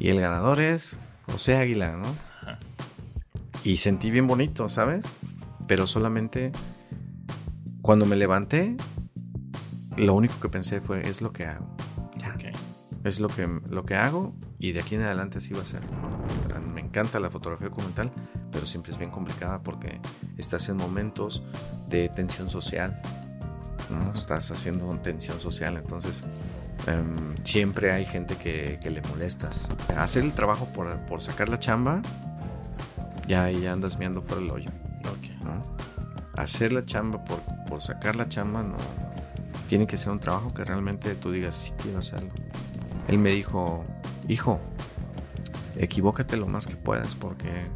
Y el ganador es José Águila, ¿no? Y sentí bien bonito, ¿sabes? Pero solamente cuando me levanté, lo único que pensé fue, es lo que hago. Es lo que, lo que hago y de aquí en adelante así va a ser. Me encanta la fotografía documental, pero siempre es bien complicada porque estás en momentos de tensión social. ¿no? Estás haciendo tensión social, entonces em, siempre hay gente que, le molestas. Hacer el trabajo por, sacar la chamba, ya, ya andas mirando por el hoyo. Hacer la chamba por, por sacar la chamba, no. Tiene que ser un trabajo que realmente tú digas, sí quiero hacerlo. Él me dijo, hijo, equivócate lo más que puedas porque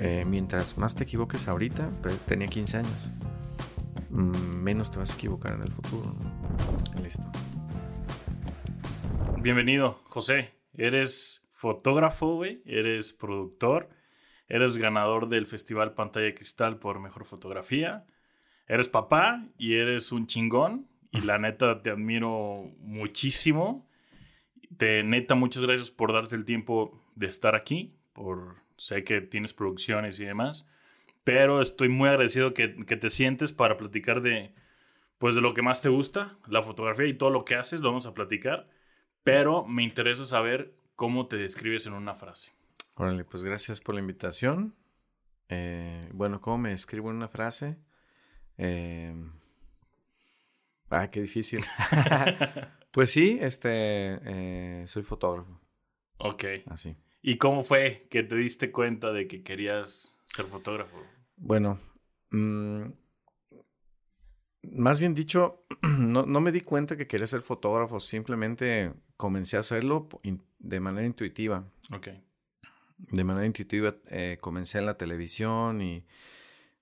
eh, mientras más te equivoques ahorita, pues tenía 15 años, mm, menos te vas a equivocar en el futuro. Listo. Bienvenido, José. Eres fotógrafo, güey. Eres productor. Eres ganador del Festival Pantalla de Cristal por Mejor Fotografía. Eres papá y eres un chingón. Y la neta te admiro muchísimo. Te, neta, muchas gracias por darte el tiempo de estar aquí. Por, sé que tienes producciones y demás. Pero estoy muy agradecido que, que te sientes para platicar de, pues, de lo que más te gusta, la fotografía y todo lo que haces. Lo vamos a platicar. Pero me interesa saber cómo te describes en una frase. Órale, pues gracias por la invitación. Eh, bueno, ¿cómo me escribo en una frase? Eh, ah, qué difícil. Pues sí, este, eh, soy fotógrafo. Ok. Así. ¿Y cómo fue que te diste cuenta de que querías ser fotógrafo? Bueno, mm, más bien dicho, no, no, me di cuenta que quería ser fotógrafo, simplemente comencé a hacerlo de manera intuitiva. Ok. De manera intuitiva eh, comencé en la televisión y...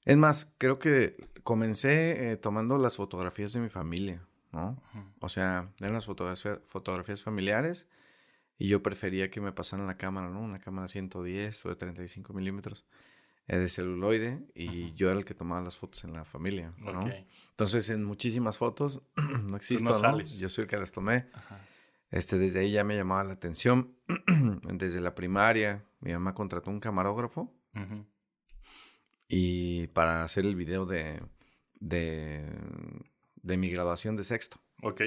Es más, creo que comencé eh, tomando las fotografías de mi familia. ¿no? O sea, eran las fotografías familiares y yo prefería que me pasaran la cámara, ¿no? Una cámara 110 o de 35 milímetros de celuloide y yo era el que tomaba las fotos en la familia, ¿no? Entonces, en muchísimas fotos no existo, no, Yo soy el que las tomé. Este, desde ahí ya me llamaba la atención. desde la primaria, mi mamá contrató un camarógrafo y para hacer el video de, de de mi graduación de sexto. Ok.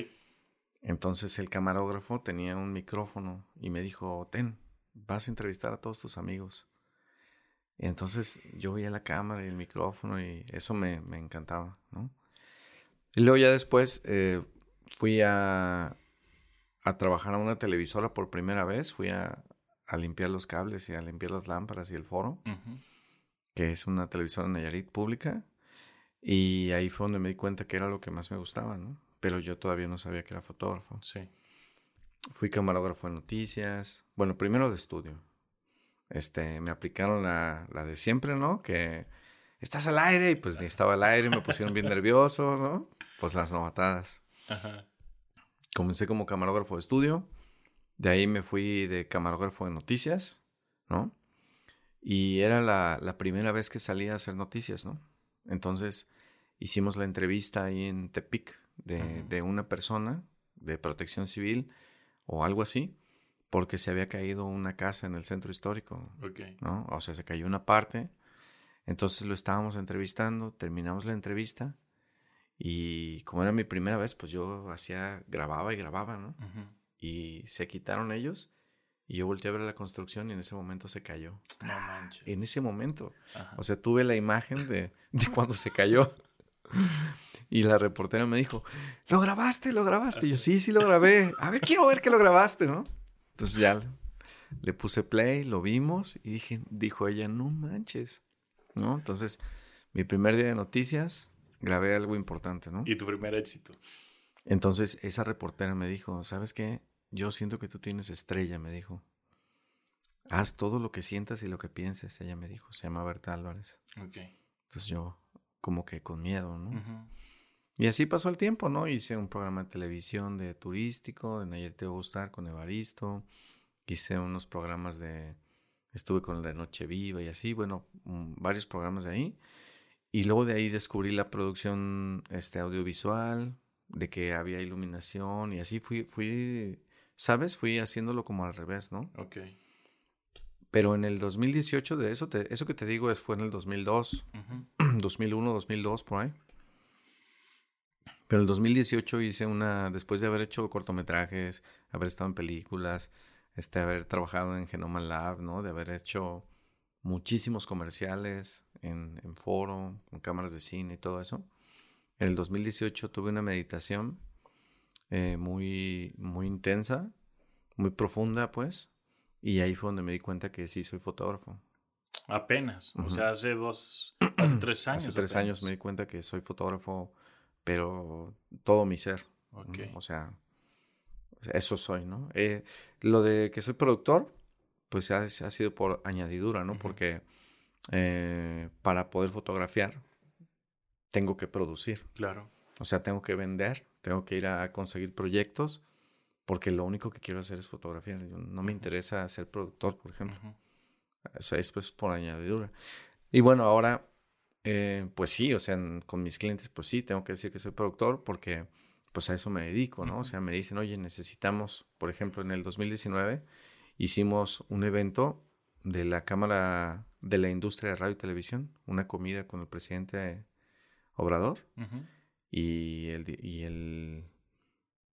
Entonces el camarógrafo tenía un micrófono y me dijo, ten, vas a entrevistar a todos tus amigos. Entonces yo veía la cámara y el micrófono y eso me, encantaba, ¿no? Y luego ya después eh, fui a, a trabajar a una televisora por primera vez, fui a, a, limpiar los cables y a limpiar las lámparas y el foro, que es una televisora Nayarit pública. Y ahí fue donde me di cuenta que era lo que más me gustaba, ¿no? Pero yo todavía no sabía que era fotógrafo. Sí. Fui camarógrafo de noticias. Bueno, primero de estudio. Este, me aplicaron la, la de siempre, ¿no? Que estás al aire y pues ni estaba al aire, me pusieron bien nervioso, ¿no? Pues las novatadas. Ajá. Comencé como camarógrafo de estudio. De ahí me fui de camarógrafo de noticias, ¿no? Y era la, la primera vez que salía a hacer noticias, ¿no? Entonces hicimos la entrevista ahí en Tepic de, una persona de protección civil o algo así, porque se había caído una casa en el centro histórico. ¿no? O sea, se cayó una parte. Entonces lo estábamos entrevistando, terminamos la entrevista y como era mi primera vez, pues yo hacía, grababa y grababa, ¿no? Y se quitaron ellos y yo volteé a ver la construcción y en ese momento se cayó. No manches. En ese momento. O sea, tuve la imagen de, de cuando se cayó. Y la reportera me dijo, ¿lo grabaste? ¿Lo grabaste? Y yo, sí, sí lo grabé. A ver, quiero ver que lo grabaste, ¿no? Entonces ya le puse play, lo vimos y dije, dijo ella, no manches, ¿no? Entonces, mi primer día de noticias, grabé algo importante, ¿no? Y tu primer éxito. Entonces, esa reportera me dijo, ¿sabes qué? Yo siento que tú tienes estrella, me dijo. Haz todo lo que sientas y lo que pienses, ella me dijo. Se llama Berta Álvarez. Ok. Entonces yo, como que con miedo, ¿no? Y así pasó el tiempo, ¿no? Hice un programa de televisión de turístico, en Ayer Te Va a Gustar con Evaristo. Hice unos programas de. Estuve con el de Noche Viva y así, bueno, varios programas de ahí. Y luego de ahí descubrí la producción este, audiovisual, de que había iluminación y así fui, fui ¿sabes? Fui haciéndolo como al revés, ¿no? Ok. Pero en el 2018, de eso, te, eso que te digo es, fue en el 2002, 2001, 2002, por ahí. Pero en el 2018 hice una, después de haber hecho cortometrajes, haber estado en películas, este, haber trabajado en Genoma Lab, ¿no? De haber hecho muchísimos comerciales en, en foro, con cámaras de cine y todo eso. En el 2018 tuve una meditación eh, muy, muy intensa, muy profunda, pues, y ahí fue donde me di cuenta que sí soy fotógrafo. Apenas, o sea, hace dos, hace tres años. Hace tres años me di cuenta que soy fotógrafo, pero todo mi ser. O, sea, eso soy, ¿no? Eh, lo de que soy productor, pues ha, ha sido por añadidura, ¿no? Porque eh, para poder fotografiar, tengo que producir. Claro. O sea, tengo que vender, tengo que ir a conseguir proyectos porque lo único que quiero hacer es fotografiar. no me interesa ser productor, por ejemplo. Eso es pues por añadidura. Y bueno, ahora, eh, pues sí, o sea, con mis clientes, pues sí, tengo que decir que soy productor porque pues a eso me dedico, ¿no? O sea, me dicen, oye, necesitamos, por ejemplo, en el 2019 hicimos un evento de la Cámara de la Industria de Radio y Televisión, una comida con el presidente Obrador y, el, y el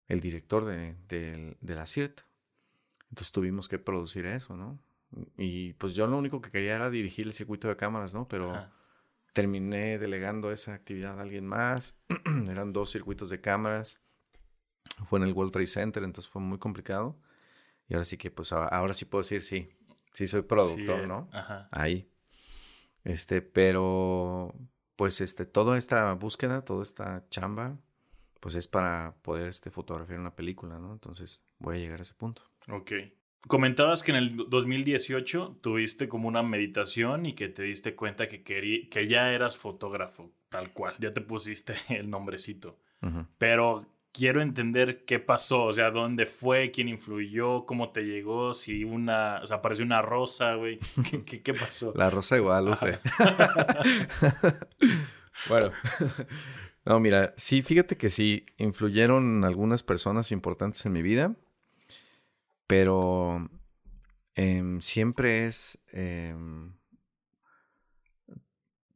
el director de, de, la CIRT. Entonces tuvimos que producir eso, ¿no? Y pues yo lo único que quería era dirigir el circuito de cámaras, ¿no? Pero terminé delegando esa actividad a alguien más. Eran dos circuitos de cámaras. Fue en el World Trade Center, entonces fue muy complicado. Y ahora sí que, pues ahora, sí puedo decir sí. Sí soy productor, ¿no? Ajá. Ahí. Este, pero pues este, toda esta búsqueda, toda esta chamba, pues es para poder este, fotografiar una película, ¿no? Entonces voy a llegar a ese punto. Ok. Comentabas que en el 2018 tuviste como una meditación y que te diste cuenta que, que ya eras fotógrafo, tal cual, ya te pusiste el nombrecito. Pero quiero entender qué pasó, o sea, dónde fue, quién influyó, cómo te llegó, si una, o sea, apareció una rosa, güey, ¿Qué, ¿Qué, pasó? La rosa de Guadalupe. bueno, no, mira, sí, fíjate que sí, influyeron algunas personas importantes en mi vida, pero em, siempre es... Em,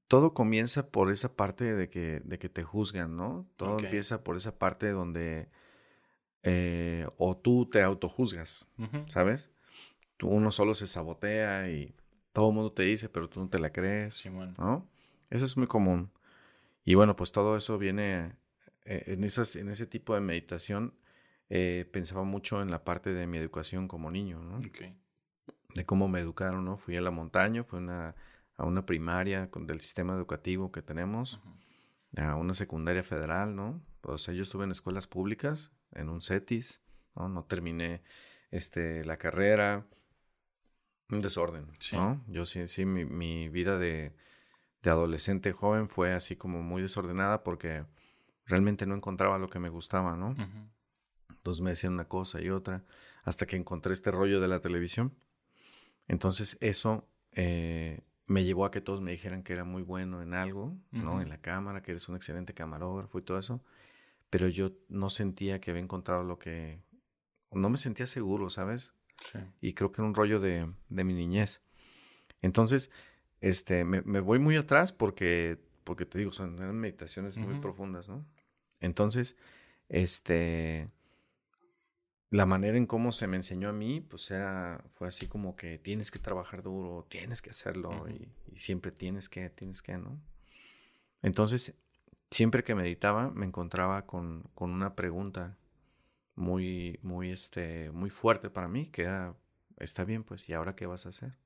todo comienza por esa parte de que, de que te juzgan, ¿no? Todo empieza por esa parte donde eh, o tú te autojuzgas, ¿sabes? Tú uno solo se sabotea y todo el mundo te dice, pero tú no te la crees, ¿no? Eso es muy común. Y bueno, pues todo eso viene eh, en, esas, en ese tipo de meditación. Eh, pensaba mucho en la parte de mi educación como niño, ¿no? De cómo me educaron, ¿no? Fui a la montaña, fui una, a una primaria con, del sistema educativo que tenemos, a una secundaria federal, ¿no? O sea, yo estuve en escuelas públicas, en un CETIS, ¿no? No terminé este, la carrera, un desorden, ¿no? Yo sí, sí, mi, mi vida de, de adolescente joven fue así como muy desordenada porque realmente no encontraba lo que me gustaba, ¿no? Entonces me decían una cosa y otra hasta que encontré este rollo de la televisión. Entonces eso eh, me llevó a que todos me dijeran que era muy bueno en algo, ¿no? En la cámara, que eres un excelente camarógrafo y todo eso. Pero yo no sentía que había encontrado lo que... No me sentía seguro, ¿sabes? Sí. Y creo que era un rollo de, de mi niñez. Entonces, este, me, me, voy muy atrás porque, porque te digo, son meditaciones muy profundas, ¿no? Entonces, este, la manera en cómo se me enseñó a mí, pues era, fue así como que tienes que trabajar duro, tienes que hacerlo y, siempre tienes que, tienes que, ¿no? Entonces, siempre que meditaba, me encontraba con, con una pregunta muy, muy, este, muy fuerte para mí, que era, está bien, pues, ¿y ahora qué vas a hacer?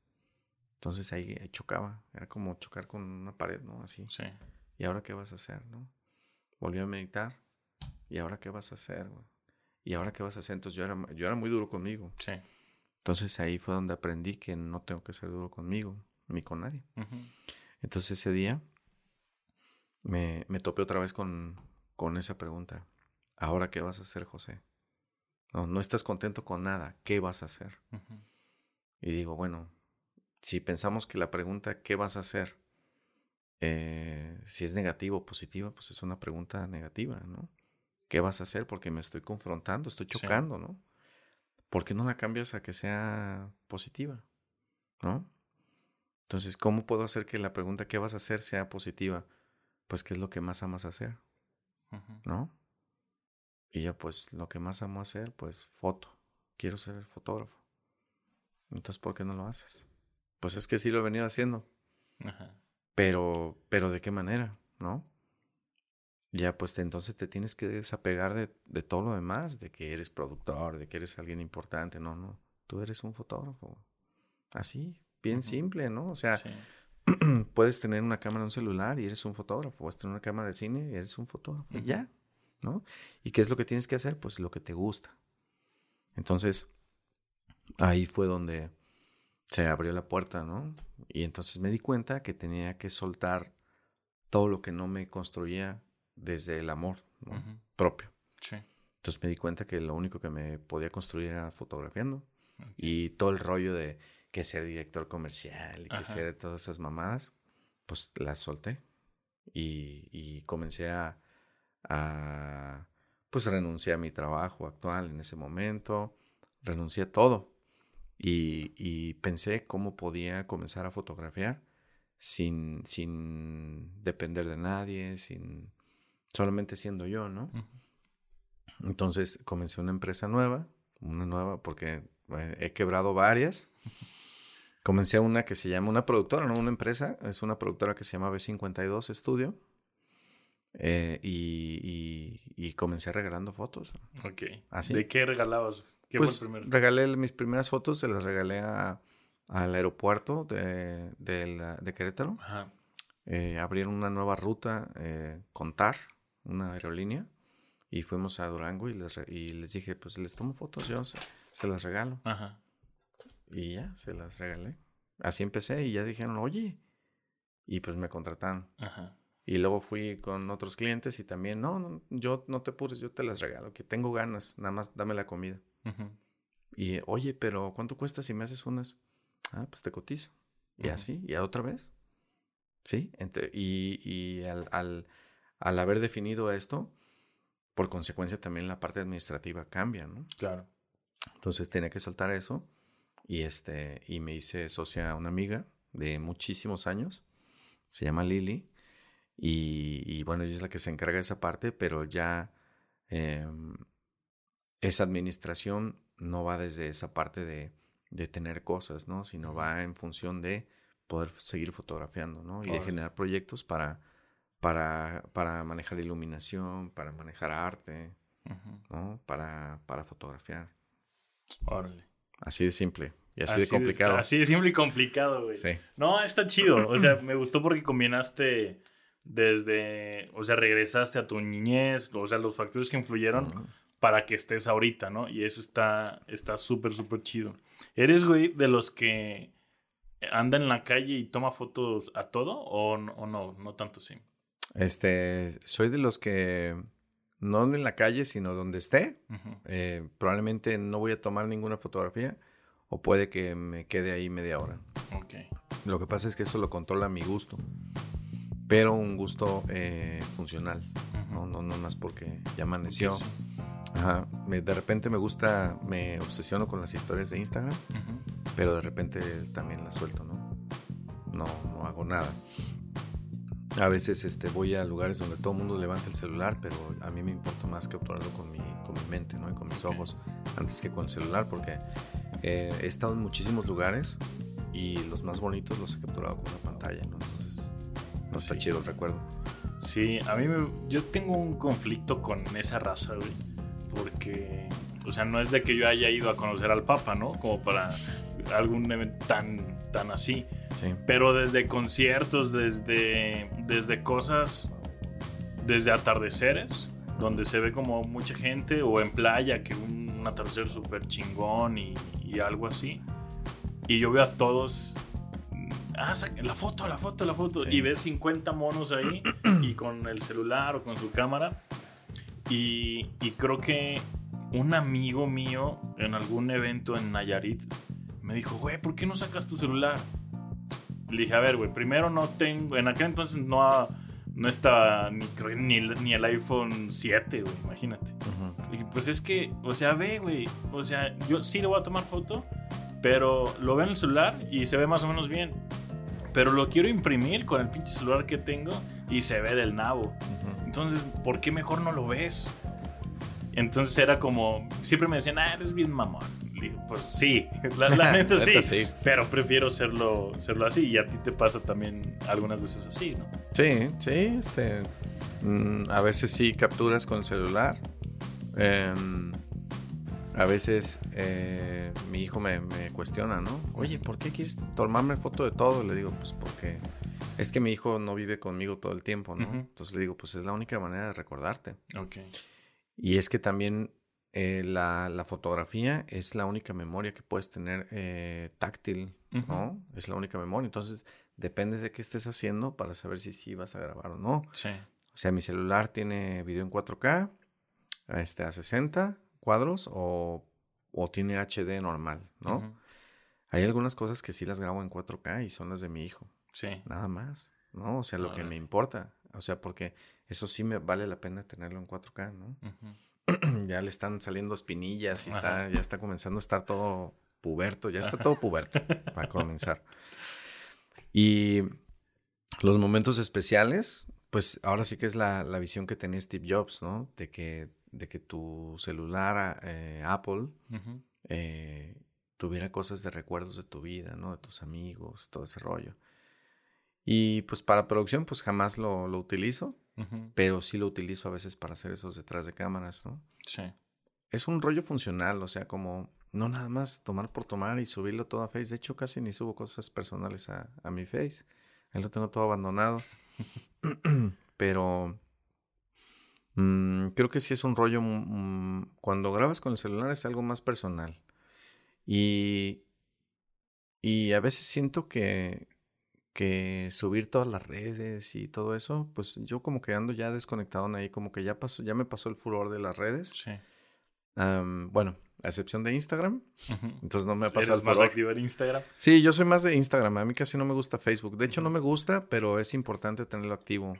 Entonces ahí, chocaba, era como chocar con una pared, ¿no? Así. Sí. ¿Y ahora qué vas a hacer, no? Volví a meditar. ¿Y ahora qué vas a hacer, güey? ¿Y ahora qué vas a hacer? Entonces yo era, yo era muy duro conmigo. Sí. Entonces ahí fue donde aprendí que no tengo que ser duro conmigo, ni con nadie. Entonces ese día me, me topé otra vez con, con esa pregunta. ¿Ahora qué vas a hacer, José? No, no estás contento con nada. ¿Qué vas a hacer? Y digo, bueno, si pensamos que la pregunta ¿qué vas a hacer? Eh, si es negativo o positiva, pues es una pregunta negativa, ¿no? ¿Qué vas a hacer? Porque me estoy confrontando, estoy chocando, ¿no? ¿por qué no la cambias a que sea positiva? ¿No? Entonces, ¿cómo puedo hacer que la pregunta ¿qué vas a hacer sea positiva? Pues, ¿qué es lo que más amas hacer? ¿No? Y yo, pues, lo que más amo hacer, pues, foto. Quiero ser fotógrafo. Entonces, ¿por qué no lo haces? Pues es que sí lo he venido haciendo. Pero, pero ¿de qué manera? ¿No? Ya, pues entonces te tienes que desapegar de, de, todo lo demás, de que eres productor, de que eres alguien importante. No, no. Tú eres un fotógrafo. Así, bien simple, ¿no? O sea, puedes tener una cámara en un celular y eres un fotógrafo. Puedes tener una cámara de cine y eres un fotógrafo. Ya, ¿no? ¿Y qué es lo que tienes que hacer? Pues lo que te gusta. Entonces, ahí fue donde se abrió la puerta, ¿no? Y entonces me di cuenta que tenía que soltar todo lo que no me construía desde el amor propio. Sí. Entonces me di cuenta que lo único que me podía construir era fotografiando. Y todo el rollo de que ser director comercial y que ser todas esas mamadas, pues las solté. Y, comencé a, a, pues renuncié a mi trabajo actual en ese momento. Renuncié a todo. Y, pensé cómo podía comenzar a fotografiar sin, sin depender de nadie, sin solamente siendo yo, ¿no? Entonces comencé una empresa nueva, una nueva porque eh, he quebrado varias. Comencé una que se llama, una productora, no una empresa, es una productora que se llama B52 Studio. Eh, y, y, comencé regalando fotos. Ok. ¿De qué regalabas? pues regalé mis primeras fotos, se las regalé al aeropuerto de, de, Querétaro. Ajá. Eh, abrieron una nueva ruta eh, con TAR, una aerolínea, y fuimos a Durango y les, y les dije, pues les tomo fotos, yo se, las regalo. Ajá. Y ya, se las regalé. Así empecé y ya dijeron, oye, y pues me contrataron. Ajá. Y luego fui con otros clientes y también, no, no, yo no te pures, yo te las regalo, que tengo ganas, nada más dame la comida. Y, oye, pero ¿cuánto cuesta si me haces unas? Ah, pues te cotizo. Y así, y a otra vez. Sí, y, y al, al, al, haber definido esto, por consecuencia también la parte administrativa cambia, ¿no? Claro. Entonces tenía que soltar eso y, este, y me hice socia a una amiga de muchísimos años, se llama Lili, y, y, bueno, ella es la que se encarga de esa parte, pero ya eh, esa administración no va desde esa parte de, de tener cosas, ¿no? Sino va en función de poder seguir fotografiando, ¿no? Y de generar proyectos para, para, para manejar iluminación, para manejar arte, ¿no? Para, para fotografiar. Órale. Así de simple. Y así, de complicado. así de simple y complicado, güey. Sí. No, está chido. O sea, me gustó porque combinaste desde, o sea, regresaste a tu niñez, o sea, los factores que influyeron para que estés ahorita, ¿no? Y eso está está súper, súper chido. ¿Eres, güey, de los que anda en la calle y toma fotos a todo o, no? No tanto sí. Este, soy de los que no en la calle, sino donde esté. Eh, probablemente no voy a tomar ninguna fotografía o puede que me quede ahí media hora. Ok. Lo que pasa es que eso lo controla mi gusto, pero un gusto eh, funcional. no, no, no más porque ya amaneció. Ajá. de repente me gusta, me obsesiono con las historias de Instagram, pero de repente también las suelto, ¿no? No, no hago nada. A veces este, voy a lugares donde todo el mundo levanta el celular, pero a mí me importa más capturarlo con mi, con mi mente, ¿no? Y con mis ojos, antes que con el celular, porque eh, he estado en muchísimos lugares y los más bonitos los he capturado con una pantalla, ¿no? Entonces, no está chido el recuerdo. Sí, a mí me, yo tengo un conflicto con esa raza, güey porque, o sea, no es de que yo haya ido a conocer al Papa, ¿no? Como para algún evento tan, tan así. Sí. Pero desde conciertos, desde, desde cosas, desde atardeceres, donde se ve como mucha gente, o en playa, que un, atardecer súper chingón y, algo así. Y yo veo a todos ah, la foto, la foto, la foto. Y ves 50 monos ahí y con el celular o con su cámara. Y, creo que un amigo mío en algún evento en Nayarit me dijo, güey, ¿por qué no sacas tu celular? Le dije, a ver, güey, primero no tengo, en aquel entonces no, no estaba ni, ni, ni el iPhone 7, güey, imagínate. Y pues es que, o sea, ve, güey. O sea, yo sí le voy a tomar foto, pero lo veo en el celular y se ve más o menos bien. Pero lo quiero imprimir con el pinche celular que tengo y se ve del nabo. Entonces, ¿por qué mejor no lo ves? Entonces era como, siempre me decían, ah, eres bien mamón. Pues sí, la, neta, sí, Pero prefiero serlo, serlo así. Y a ti te pasa también algunas veces así, ¿no? Sí, sí. Este, mm, a veces sí capturas con el celular. Em, a veces eh, mi hijo me, cuestiona, ¿no? Oye, ¿por qué quieres tomarme foto de todo? Le digo, pues porque es que mi hijo no vive conmigo todo el tiempo, ¿no? Entonces le digo, pues es la única manera de recordarte. Ok. Y es que también eh, la, fotografía es la única memoria que puedes tener eh, táctil, ¿no? Es la única memoria. Entonces, depende de qué estés haciendo para saber si sí vas a grabar o no. Sí. O sea, mi celular tiene video en 4K, este, a 60 cuadros o, tiene HD normal, ¿no? Hay algunas cosas que sí las grabo en 4K y son las de mi hijo. Sí. Nada más, ¿no? O sea, lo que me importa. O sea, porque eso sí me vale la pena tenerlo en 4K, ¿no? ya le están saliendo espinillas y está, ya está comenzando a estar todo puberto, ya está todo puberto para comenzar. Y los momentos especiales, pues ahora sí que es la, la, visión que tenía Steve Jobs, ¿no? De que, de que tu celular eh, Apple eh, tuviera cosas de recuerdos de tu vida, ¿no? De tus amigos, todo ese rollo. Y pues para producción, pues jamás lo, lo utilizo, pero sí lo utilizo a veces para hacer esos detrás de cámaras, ¿no? Sí. Es un rollo funcional, o sea, como no nada más tomar por tomar y subirlo todo a Face. De hecho, casi ni subo cosas personales a, a mi Face. Ahí lo tengo todo abandonado. pero mm, creo que sí es un rollo. Mm, cuando grabas con el celular es algo más personal. Y, y a veces siento que, que subir todas las redes y todo eso, pues yo como que ando ya desconectado ahí, como que ya pasó, ya me pasó el furor de las redes. Sí. bueno, a excepción de Instagram. Entonces no me ha pasado el más activo en Instagram? Sí, yo soy más de Instagram. A mí casi no me gusta Facebook. De hecho, no me gusta, pero es importante tenerlo activo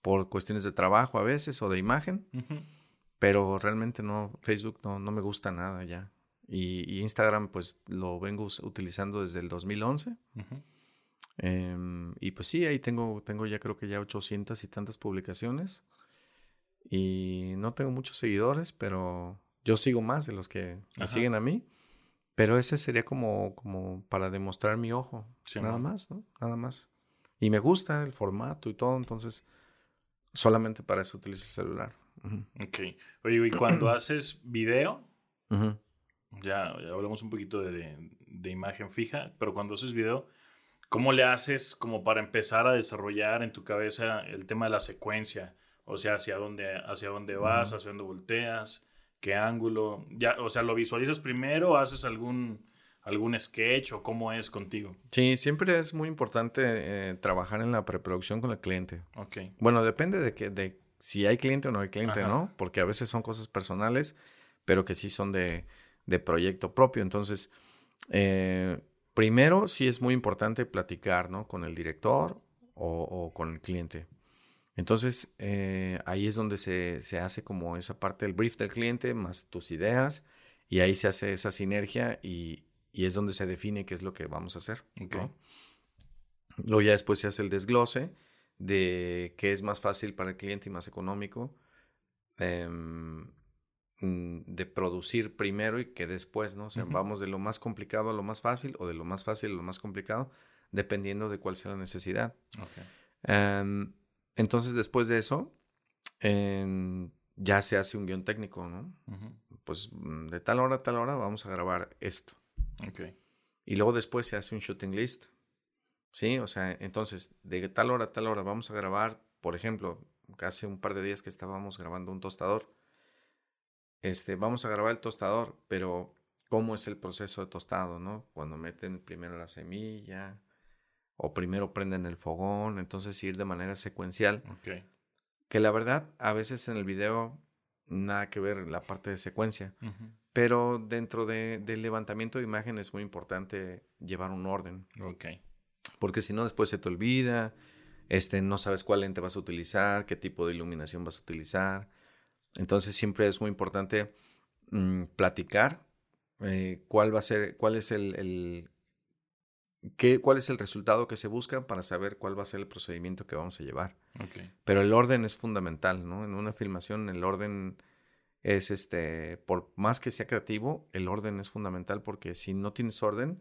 por cuestiones de trabajo a veces o de imagen. Pero realmente no, Facebook no, no me gusta nada ya. Y, Instagram, pues lo vengo utilizando desde el 2011. Em, y pues sí, ahí tengo, tengo ya creo que ya 800 y tantas publicaciones. Y no tengo muchos seguidores, pero yo sigo más de los que me siguen a mí. Pero ese sería como, como para demostrar mi ojo. nada más, ¿no? Nada más. Y me gusta el formato y todo, entonces solamente para eso utilizo el celular. Ok. Oye, y cuando haces video, ya, hablamos un poquito de, de, imagen fija, pero cuando haces video, ¿Cómo le haces como para empezar a desarrollar en tu cabeza el tema de la secuencia? O sea, hacia dónde, hacia dónde vas, hacia dónde volteas, qué ángulo. Ya, o sea, ¿lo visualizas primero? ¿Haces algún, algún sketch o cómo es contigo? Sí, siempre es muy importante eh, trabajar en la preproducción con el cliente. Ok. Bueno, depende de, que, de si hay cliente o no hay cliente, ¿no? Porque a veces son cosas personales, pero que sí son de, de proyecto propio. Entonces, eh, Primero, sí es muy importante platicar, ¿no? Con el director o, con el cliente. Entonces, eh, ahí es donde se, hace como esa parte del brief del cliente, más tus ideas, y ahí se hace esa sinergia y, es donde se define qué es lo que vamos a hacer. Luego ya después se hace el desglose de qué es más fácil para el cliente y más económico. Em, de producir primero y que después, ¿no? O sea, vamos de lo más complicado a lo más fácil o de lo más fácil a lo más complicado, dependiendo de cuál sea la necesidad. Em, entonces, después de eso, ya se hace un guion técnico, ¿no? Pues mm, de tal hora a tal hora vamos a grabar esto. Y luego después se hace un shooting list. Sí, o sea, entonces, de tal hora a tal hora vamos a grabar, por ejemplo, hace un par de días que estábamos grabando un tostador este, vamos a grabar el tostador, pero ¿cómo es el proceso de tostado, no? Cuando meten primero la semilla o primero prenden el fogón, entonces ir de manera secuencial. Que la verdad, a veces en el video nada que ver la parte de secuencia, pero dentro de, del levantamiento de imagen es muy importante llevar un orden. Porque si no, después se te olvida, este, no sabes cuál lente vas a utilizar, qué tipo de iluminación vas a utilizar Entonces siempre es muy importante mm, platicar eh, cuál va a ser, cuál es el, qué, cuál es el resultado que se busca para saber cuál va a ser el procedimiento que vamos a llevar. Pero el orden es fundamental, ¿no? En una filmación el orden es este, por más que sea creativo, el orden es fundamental porque si no tienes orden,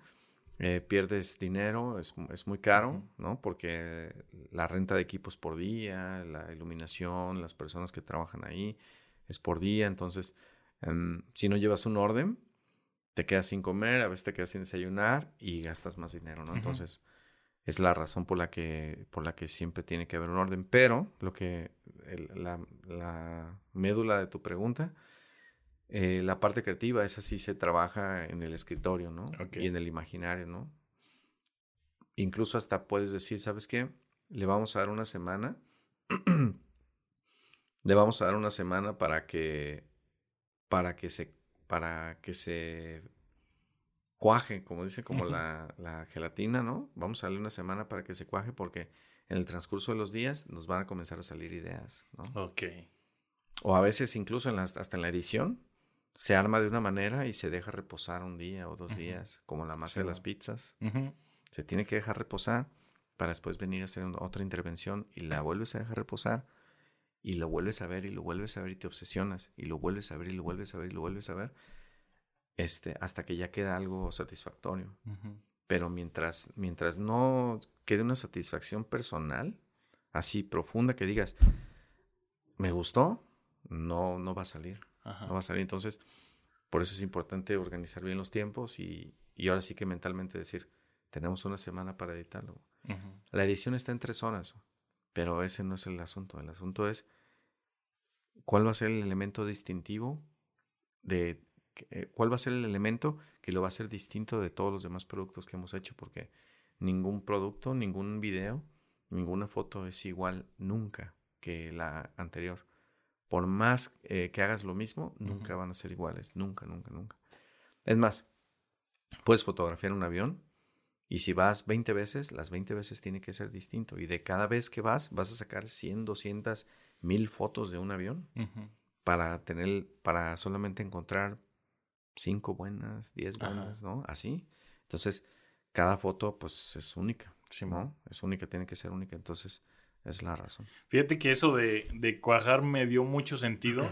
eh, pierdes dinero, es, es muy caro, ¿no? Porque la renta de equipos por día, la iluminación, las personas que trabajan ahí, es por día. Entonces, em, si no llevas un orden, te quedas sin comer, a veces te quedas sin desayunar y gastas más dinero, ¿no? Entonces, es la razón por la que, por la que siempre tiene que haber un orden. Pero lo que, la, la, médula de tu pregunta, eh, la parte creativa, esa sí se trabaja en el escritorio, ¿no? Y en el imaginario, ¿no? Incluso hasta puedes decir, ¿sabes qué? Le vamos a dar una semana. le vamos a dar una semana para que, para que se para que se cuaje, como dice, como la, la, gelatina, ¿no? Vamos a darle una semana para que se cuaje porque en el transcurso de los días nos van a comenzar a salir ideas, ¿no? Ok. O a veces incluso en hasta en la edición se arma de una manera y se deja reposar un día o dos días, como la masa de las pizzas. Se tiene que dejar reposar para después venir a hacer otra intervención y la vuelves a dejar reposar y lo vuelves a ver y lo vuelves a ver y te obsesionas y lo vuelves a ver y lo vuelves a ver y lo vuelves a ver este, hasta que ya queda algo satisfactorio. Pero mientras, mientras no quede una satisfacción personal, así profunda, que digas, me gustó, no, no va a salir. No va a salir. Entonces, por eso es importante organizar bien los tiempos y, y ahora sí que mentalmente decir, tenemos una semana para editarlo. La edición está en tres horas. Pero ese no es el asunto. El asunto es cuál va a ser el elemento distintivo de eh, cuál va a ser el elemento que lo va a hacer distinto de todos los demás productos que hemos hecho, porque ningún producto, ningún video, ninguna foto es igual nunca que la anterior. Por más eh, que hagas lo mismo, nunca van a ser iguales, nunca, nunca, nunca. Es más, puedes fotografiar un avión y si vas 20 veces, las 20 veces tiene que ser distinto. Y de cada vez que vas, vas a sacar 100, 200, 1000 fotos de un avión para tener, para solamente encontrar 5 buenas, 10 buenas, ¿no? Así. Entonces, cada foto, pues, es única, ¿no? Es única, tiene que ser única. Entonces, es la razón. Fíjate que eso de, de cuajar me dio mucho sentido.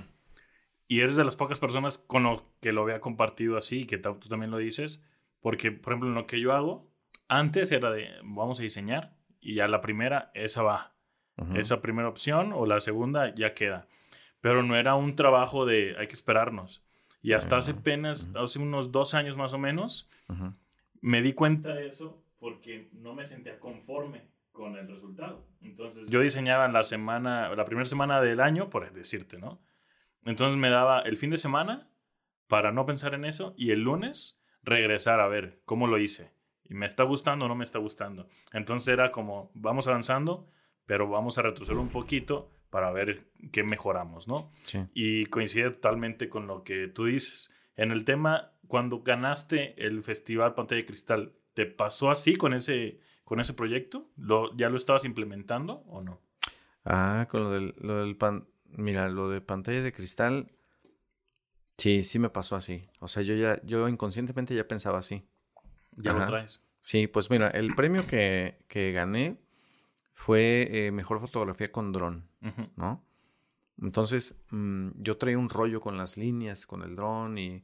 y eres de las pocas personas con lo que lo había compartido así, que tú también lo dices. Porque, por ejemplo, en lo que yo hago, antes era de, vamos a diseñar y ya la primera, esa va. Esa primera opción o la segunda ya queda. Pero no era un trabajo de, hay que esperarnos. Y hasta hace apenas, hace unos dos años más o menos, me di cuenta de eso porque no me sentía conforme con el resultado. Entonces, yo diseñaba la semana, la primera semana del año, por decirte, ¿no? Entonces me daba el fin de semana para no pensar en eso y el lunes regresar a ver cómo lo hice y me está gustando o no me está gustando. Entonces era como, vamos avanzando, pero vamos a retroceder un poquito para ver qué mejoramos, ¿no? Sí. Y coincide totalmente con lo que tú dices. En el tema, cuando ganaste el Festival Pantalla de Cristal, ¿te pasó así con ese, con ese proyecto? ¿Lo, ¿Ya lo estabas implementando o no? Ah, con lo del, lo del pan, mira, lo de pantalla de cristal, sí, sí me pasó así. O sea, yo ya, yo inconscientemente ya pensaba así. Ya lo traes. Sí, pues mira, el premio que, que gané fue eh, mejor fotografía con dron, ¿no? Entonces, mm, yo traía un rollo con las líneas, con el dron y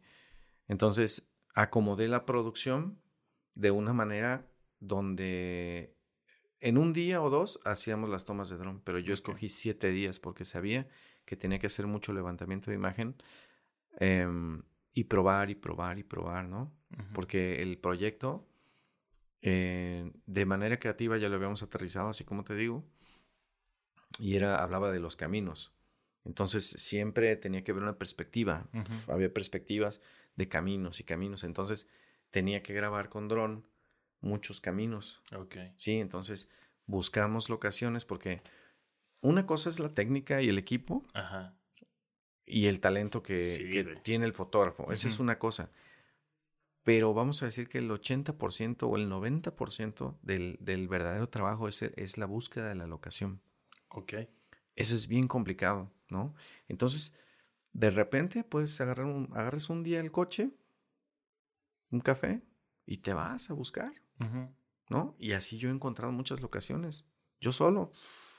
entonces acomodé la producción de una manera donde en un día o dos hacíamos las tomas de dron, pero yo escogí siete días porque sabía que tenía que hacer mucho levantamiento de imagen em, y probar y probar y probar, ¿no? Porque el proyecto, eh, de manera creativa, ya lo habíamos aterrizado, así como te digo, y era, hablaba de los caminos. Entonces siempre tenía que ver una perspectiva. Había perspectivas de caminos y caminos. Entonces tenía que grabar con dron muchos caminos. Okay. Sí, entonces buscamos locaciones porque una cosa es la técnica y el equipo y el talento que, tiene el fotógrafo. Esa es una cosa pero vamos a decir que el 80% o el 90% del, del verdadero trabajo es, es, la búsqueda de la locación. Ok. Eso es bien complicado, ¿no? Entonces, de repente puedes agarrar un, agarres un día el coche, un café, y te vas a buscar, ¿no? Y así yo he encontrado muchas locaciones. Yo solo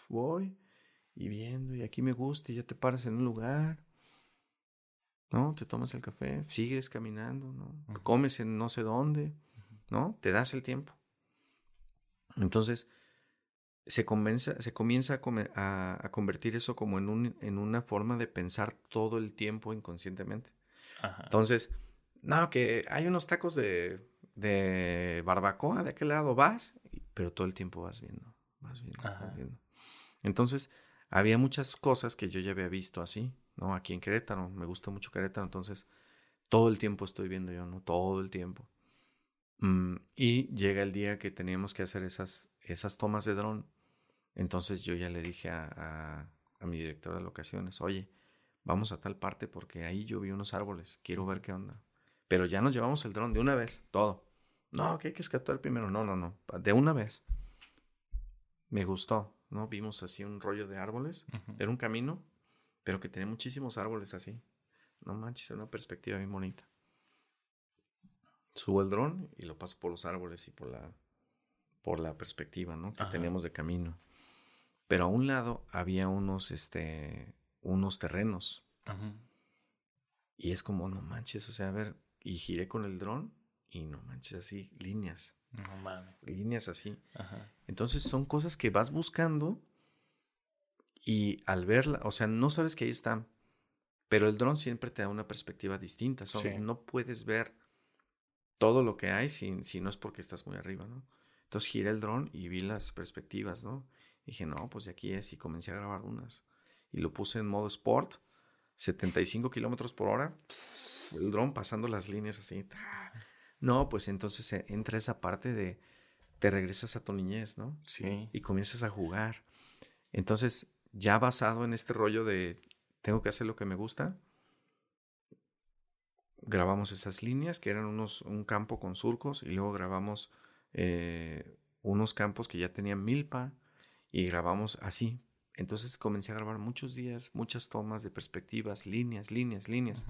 voy y viendo, y aquí me gusta, y ya te paras en un lugar, ¿no? Te tomas el café, sigues caminando, ¿no? Comes en no sé dónde, ¿no? Te das el tiempo. Entonces, se, se comienza a, convertir eso como en, un, en una forma de pensar todo el tiempo inconscientemente. Entonces, no, que hay unos tacos de, de barbacoa de aquel lado, vas, pero todo el tiempo vas viendo, vas viendo, vas viendo. Entonces, había muchas cosas que yo ya había visto así, ¿no? Aquí en Querétaro, me gusta mucho Querétaro, entonces todo el tiempo estoy viendo yo, ¿no? Todo el tiempo. Mm, y llega el día que teníamos que hacer esas, esas tomas de dron entonces yo ya le dije a, mi director de locaciones, oye, vamos a tal parte porque ahí yo vi unos árboles, quiero ver qué onda. Pero ya nos llevamos el dron de una vez, todo. No, que hay que escatar primero. No, no, no, de una vez. Me gustó, ¿no? Vimos así un rollo de árboles. Era un camino, pero que tenía muchísimos árboles así. No manches, era una perspectiva bien bonita. Subo el dron y lo paso por los árboles y por la, por la perspectiva, ¿no? Que teníamos de camino. Pero a un lado había unos, este, unos terrenos. Y es como, no manches, o sea, a ver, y giré con el dron y no manches así, líneas. No mames. Líneas así. Entonces son cosas que vas buscando y al verla, o sea, no sabes que ahí están, pero el dron siempre te da una perspectiva distinta. No puedes ver todo lo que hay si, si no es porque estás muy arriba, ¿no? Entonces giré el dron y vi las perspectivas, ¿no? dije, no, pues de aquí es. Y comencé a grabar unas. Y lo puse en modo sport, 75 kilómetros por hora. El dron pasando las líneas así. No, pues entonces entra esa parte de te regresas a tu niñez, ¿no? Sí. Y comienzas a jugar. Entonces, ya basado en este rollo de tengo que hacer lo que me gusta, grabamos esas líneas que eran unos, un campo con surcos y luego grabamos eh, unos campos que ya tenían milpa, y grabamos así. Entonces comencé a grabar muchos días, muchas tomas de perspectivas, líneas, líneas, líneas.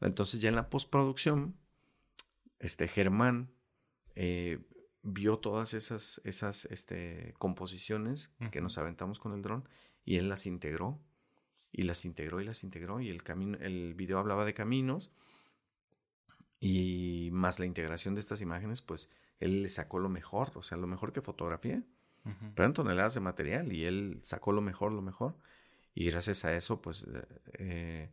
Entonces ya en la postproducción, este Germán eh, vio todas esas, esas este, composiciones que nos aventamos con el dron y él las integró y las integró y las integró y el camino, el video hablaba de caminos y más la integración de estas imágenes, pues él le sacó lo mejor, o sea, lo mejor que fotografía pero en toneladas de material y él sacó lo mejor, lo mejor. Y gracias a eso, pues, eh,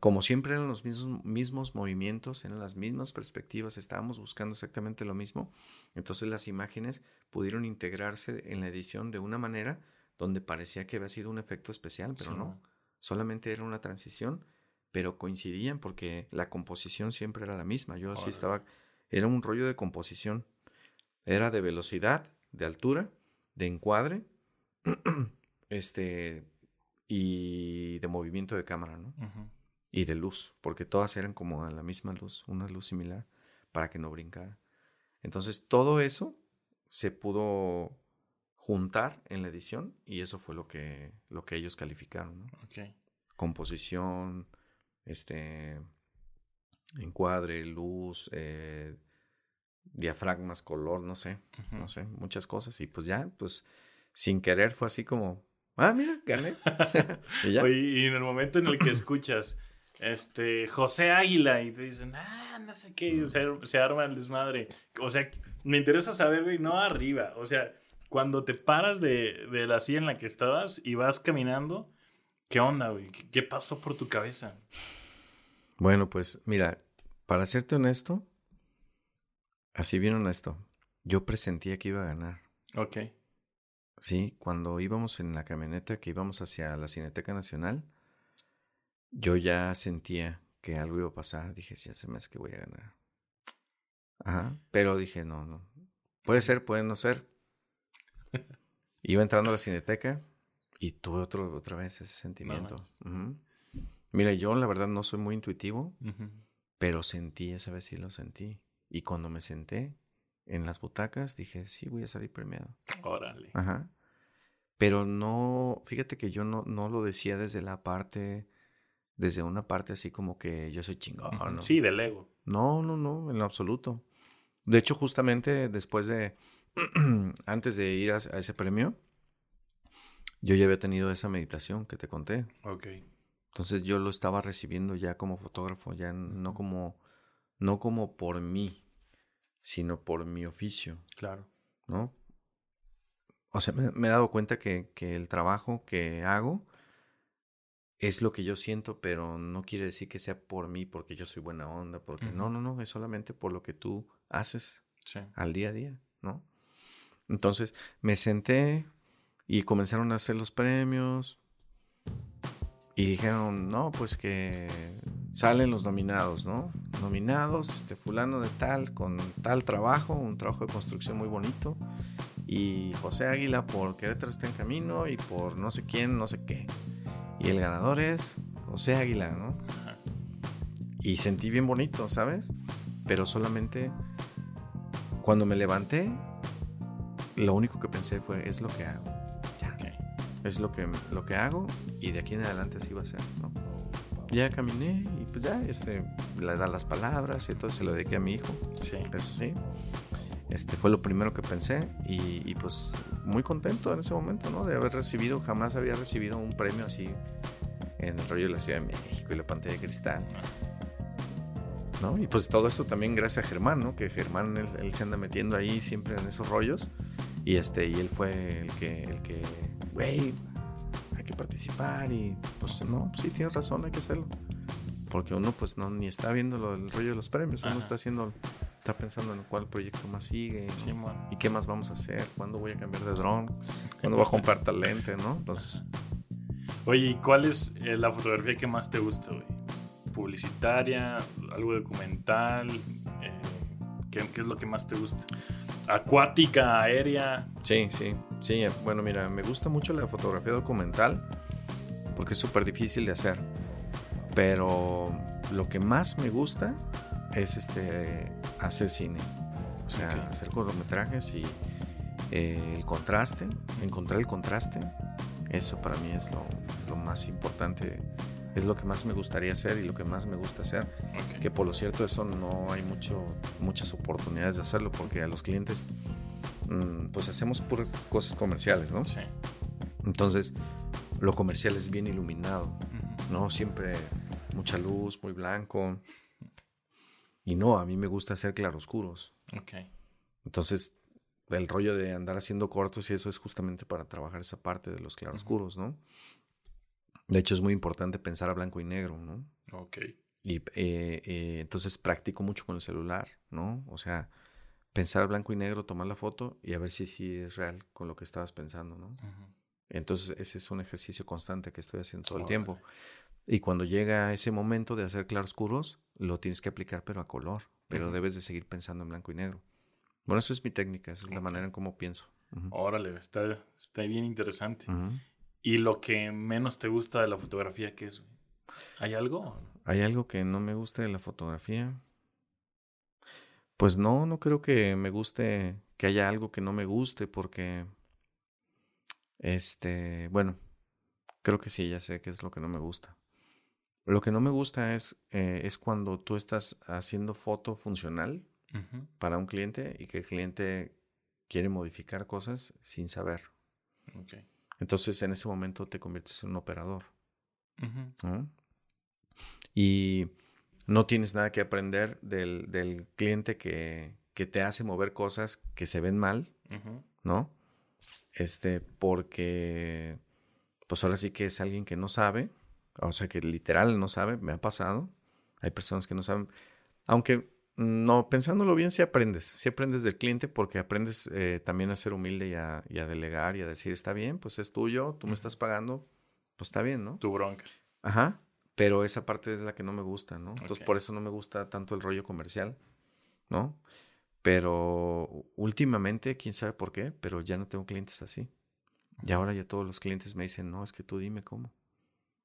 como siempre eran los mismos, mismos movimientos, eran las mismas perspectivas, estábamos buscando exactamente lo mismo. Entonces las imágenes pudieron integrarse en la edición de una manera donde parecía que había sido un efecto especial, pero no. Solamente era una transición, pero coincidían porque la composición siempre era la misma. Yo así estaba, era un rollo de composición. Era de velocidad, de altura, de encuadre, este, y de movimiento de cámara, ¿no? Y de luz, porque todas eran como a la misma luz, una luz similar, para que no brincara. Entonces, todo eso se pudo juntar en la edición y eso fue lo que, lo que ellos calificaron, ¿no? Composición, este, encuadre, luz, eh, diafragmas, color, no sé, no sé, muchas cosas. Y pues ya, pues sin querer fue así como, ah, mira, gané. y, ya. y en el momento en el que escuchas, este, José Águila, y te dicen, ah, no sé qué, o sea, se arma el desmadre. O sea, me interesa saber, güey, no arriba, o sea, cuando te paras de, de la silla en la que estabas y vas caminando, ¿qué onda, güey? ¿Qué pasó por tu cabeza? Bueno, pues mira, para serte honesto, Así vieron esto. Yo presentía que iba a ganar. Ok. Sí, cuando íbamos en la camioneta que íbamos hacia la Cineteca Nacional, yo ya sentía que algo iba a pasar. Dije, sí, hace mes que voy a ganar. Ajá. Pero dije, no, no. Puede ser, puede no ser. Iba entrando a la Cineteca y tuve otro, otra vez ese sentimiento. Mira, yo la verdad no soy muy intuitivo, pero sentí, esa vez sí lo sentí. Y cuando me senté en las butacas, dije, sí, voy a salir premiado. Órale. Ajá. Pero no, fíjate que yo no, no lo decía desde la parte desde una parte así como que yo soy chingón. ¿no? Sí, del ego. No, no, no, en lo absoluto. De hecho, justamente después de, antes de ir a, ese premio, yo ya había tenido esa meditación que te conté. Ok. Entonces yo lo estaba recibiendo ya como fotógrafo, ya no como, no como por mí, sino por mi oficio. Claro. ¿No? O sea, me, he dado cuenta que, que el trabajo que hago es lo que yo siento, pero no quiere decir que sea por mí, porque yo soy buena onda, porque no, no, no, es solamente por lo que tú haces al día a día, ¿no? Entonces me senté y comenzaron a hacer los premios y dijeron, no, pues que salen los nominados, ¿no? Nominados, este fulano de tal, con tal trabajo, un trabajo de construcción muy bonito, y José Águila por Querétaro está en camino y por no sé quién, no sé qué. Y el ganador es José Águila, ¿no? Y sentí bien bonito, ¿sabes? Pero solamente cuando me levanté, lo único que pensé fue, es lo que hago. Ya. Es lo que, lo que hago y de aquí en adelante así va a ser, ¿no? Ya caminé y pues ya, este, le da las palabras y todo se lo dediqué a mi hijo. Sí. Eso sí. Este fue lo primero que pensé y, pues muy contento en ese momento, ¿no? De haber recibido, jamás había recibido un premio así en el rollo de la Ciudad de México y la pantalla de cristal. ¿No? Y pues todo eso también gracias a Germán, ¿no? Que Germán, él, se anda metiendo ahí siempre en esos rollos. Y este, y él fue el que, el que, güey, hay que participar y pues no, sí tienes razón, hay que hacerlo. Porque uno pues no ni está viendo el rollo de los premios, uno está haciendo está pensando en cuál proyecto más sigue y qué más vamos a hacer, cuándo voy a cambiar de dron, cuándo voy a comprar talento, ¿no? Entonces. Oye, ¿y cuál es eh, la fotografía que más te gusta, güey? ¿Publicitaria? ¿Algo documental? Eh, ¿qué, es lo que más te gusta? ¿Acuática? ¿Aérea? Sí, sí, sí. Bueno, mira, me gusta mucho la fotografía documental porque es súper difícil de hacer. Pero lo que más me gusta es este hacer cine. O sea, hacer cortometrajes y eh, el contraste, encontrar el contraste, eso para mí es lo, más importante, es lo que más me gustaría hacer y lo que más me gusta hacer. Que por lo cierto eso no hay mucho, muchas oportunidades de hacerlo porque a los clientes mm, pues hacemos puras cosas comerciales, ¿no? Sí. Entonces, lo comercial es bien iluminado, ¿no? Siempre mucha luz, muy blanco. Y no, a mí me gusta hacer claroscuros. Ok. Entonces, el rollo de andar haciendo cortos y eso es justamente para trabajar esa parte de los claroscuros, ¿no? De hecho, es muy importante pensar a blanco y negro, ¿no? Ok. Y eh, eh, entonces practico mucho con el celular, ¿no? O sea, pensar a blanco y negro, tomar la foto y a ver si sí es real con lo que estabas pensando, ¿no? Entonces, ese es un ejercicio constante que estoy haciendo todo el tiempo. Y cuando llega ese momento de hacer claroscuros, lo tienes que aplicar pero a color, pero debes de seguir pensando en blanco y negro. Bueno, esa es mi técnica, esa es la manera en cómo pienso. Órale, está, está bien interesante. ¿Y lo que menos te gusta de la fotografía qué es? ¿Hay algo? ¿Hay algo que no me guste de la fotografía? Pues no, no creo que me guste, que haya algo que no me guste, porque, este, bueno, creo que sí, ya sé qué es lo que no me gusta. Lo que no me gusta es, eh, es cuando tú estás haciendo foto funcional para un cliente y que el cliente quiere modificar cosas sin saber. Entonces en ese momento te conviertes en un operador. Y no tienes nada que aprender del, del cliente que, que, te hace mover cosas que se ven mal, ¿no? Este, porque pues ahora sí que es alguien que no sabe o sea, que literal no sabe, me ha pasado. Hay personas que no saben. Aunque no, pensándolo bien, sí aprendes. Sí aprendes del cliente porque aprendes eh, también a ser humilde y a, delegar y a decir, está bien, pues es tuyo, tú me estás pagando, pues está bien, ¿no? Tu bronca. Ajá. Pero esa parte es la que no me gusta, ¿no? Entonces por eso no me gusta tanto el rollo comercial, ¿no? Pero últimamente, quién sabe por qué, pero ya no tengo clientes así. Y ahora ya todos los clientes me dicen, no, es que tú dime cómo.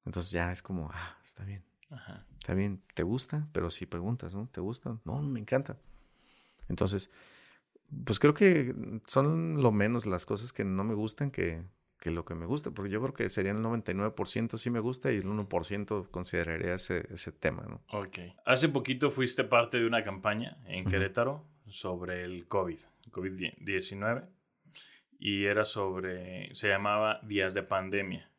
Entonces ya es como, ah, está bien. Ajá. Está bien, ¿te gusta? Pero si preguntas, ¿no? ¿Te gusta? No, me encanta. Entonces, pues creo que son lo menos las cosas que no me gustan que, que lo que me gusta, porque yo creo que sería el 99% sí me gusta y el 1% consideraría ese, ese tema, ¿no? Ok. Hace poquito fuiste parte de una campaña en Querétaro sobre el COVID, COVID-19, y era sobre, se llamaba Días de Pandemia.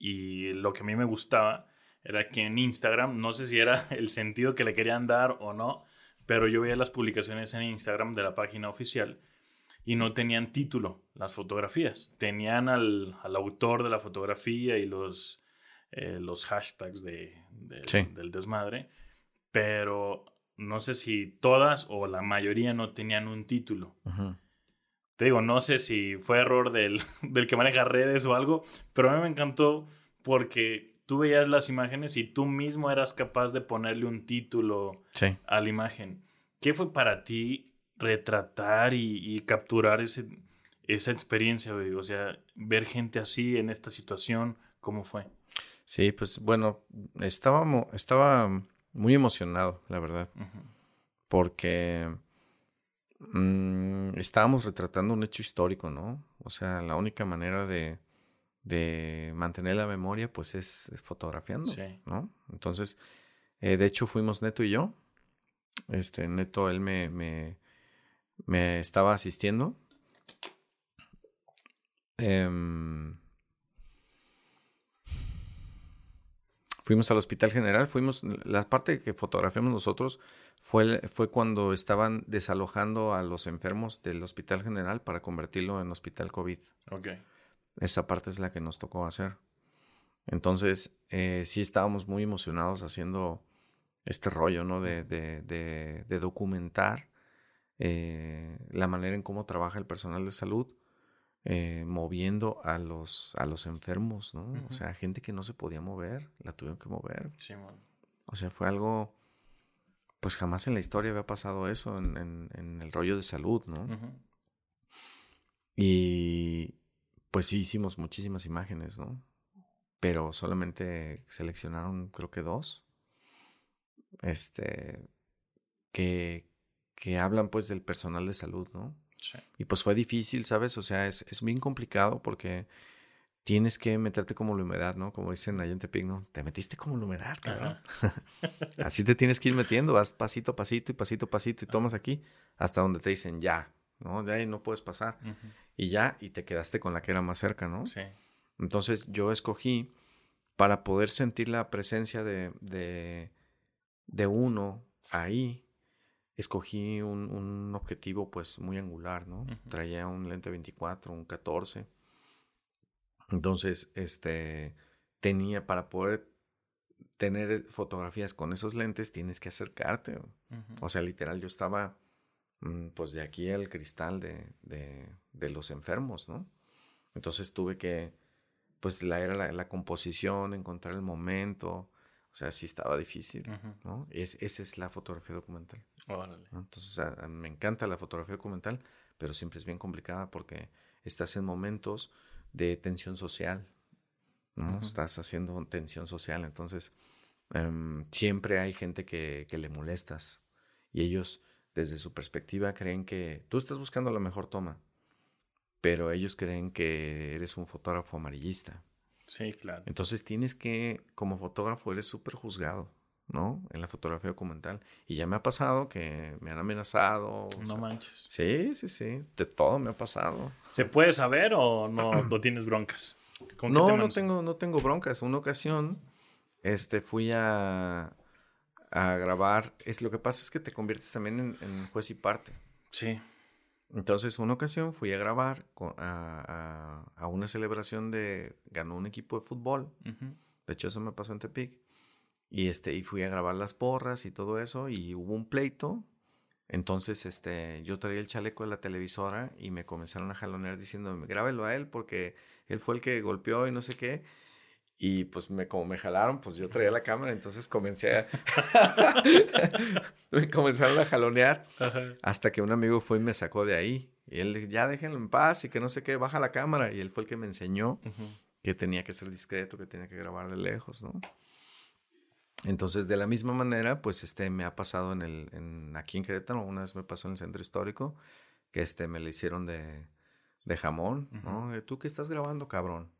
Y lo que a mí me gustaba era que en Instagram, no sé si era el sentido que le querían dar o no, pero yo veía las publicaciones en Instagram de la página oficial y no tenían título las fotografías. Tenían al, autor de la fotografía y los, eh, los hashtags de, del desmadre, pero no sé si todas o la mayoría no tenían un título. Te digo, no sé si fue error del, del que maneja redes o algo, pero a mí me encantó porque tú veías las imágenes y tú mismo eras capaz de ponerle un título a la imagen. ¿Qué fue para ti retratar y, capturar ese, esa experiencia, O sea, ver gente así en esta situación, ¿cómo fue? Sí, pues bueno, estábamos, estaba muy emocionado, la verdad, porque mm, estábamos retratando un hecho histórico, ¿no? O sea, la única manera de, de mantener la memoria, pues es, fotografiando, ¿no? Entonces, eh, de hecho, fuimos Neto y yo. Este, Neto, él me, me me estaba asistiendo. Em, fuimos al Hospital General, fuimos, la parte que fotografiamos nosotros fue, fue cuando estaban desalojando a los enfermos del Hospital General para convertirlo en Hospital COVID. Esa parte es la que nos tocó hacer. Entonces, eh, sí estábamos muy emocionados haciendo este rollo, ¿no? De, de, de documentar eh, la manera en cómo trabaja el personal de salud, eh, moviendo a los, a los enfermos, ¿no? O sea, gente que no se podía mover, la tuvieron que mover. O sea, fue algo, pues jamás en la historia había pasado eso en, en, el rollo de salud, ¿no? Y pues sí, hicimos muchísimas imágenes, ¿no? Pero solamente seleccionaron, creo que dos. Este, que, que hablan pues del personal de salud, ¿no? Sí. Y pues fue difícil, ¿sabes? O sea, es, es bien complicado porque tienes que meterte como la humedad, ¿no? Como dicen allá en Tepic, ¿no? Te metiste como la humedad, cabrón. Así te tienes que ir metiendo, vas pasito a pasito y pasito a pasito y tomas aquí hasta donde te dicen ya, ¿no? De ahí no puedes pasar. Y ya, y te quedaste con la que era más cerca, ¿no? Sí. Entonces yo escogí para poder sentir la presencia de, de, de uno ahí, escogí un, objetivo pues muy angular, ¿no? Traía un lente 24, un 14. Entonces, este, tenía para poder tener fotografías con esos lentes, tienes que acercarte. O sea, literal, yo estaba mm, pues de aquí al cristal de, de, los enfermos, ¿no? Entonces tuve que, pues la era la, composición, encontrar el momento. O sea, sí estaba difícil, ¿no? Es, esa es la fotografía documental. Entonces, me encanta la fotografía documental, pero siempre es bien complicada porque estás en momentos de tensión social, ¿no? Estás haciendo tensión social, entonces em, siempre hay gente que, que, le molestas y ellos desde su perspectiva creen que tú estás buscando la mejor toma, pero ellos creen que eres un fotógrafo amarillista. Sí, claro. Entonces tienes que, como fotógrafo, eres súper juzgado. ¿no? En la fotografía documental. Y ya me ha pasado que me han amenazado. No manches. Sí, sí, sí. De todo me ha pasado. ¿Se puede saber o no, no tienes broncas? No, no tengo, no tengo broncas. Una ocasión, este, fui a, a grabar. Es, lo que pasa es que te conviertes también en, juez y parte. Sí. Entonces, una ocasión fui a grabar a, a, una celebración de... Ganó un equipo de fútbol. De hecho, eso me pasó en Tepic. Y este, y fui a grabar las porras y todo eso, y hubo un pleito. Entonces, este, yo traía el chaleco de la televisora y me comenzaron a jalonear diciéndome, grábelo a él porque él fue el que golpeó y no sé qué. Y pues me, como me jalaron, pues yo traía la cámara, entonces comencé a... me comenzaron a jalonear hasta que un amigo fue y me sacó de ahí. Y él, ya déjenlo en paz y que no sé qué, baja la cámara. Y él fue el que me enseñó que tenía que ser discreto, que tenía que grabar de lejos, ¿no? Entonces, de la misma manera, pues este me ha pasado en el, en, aquí en Querétaro, una vez me pasó en el centro histórico, que este me le hicieron de, de jamón, ¿no? ¿Tú qué estás grabando, cabrón?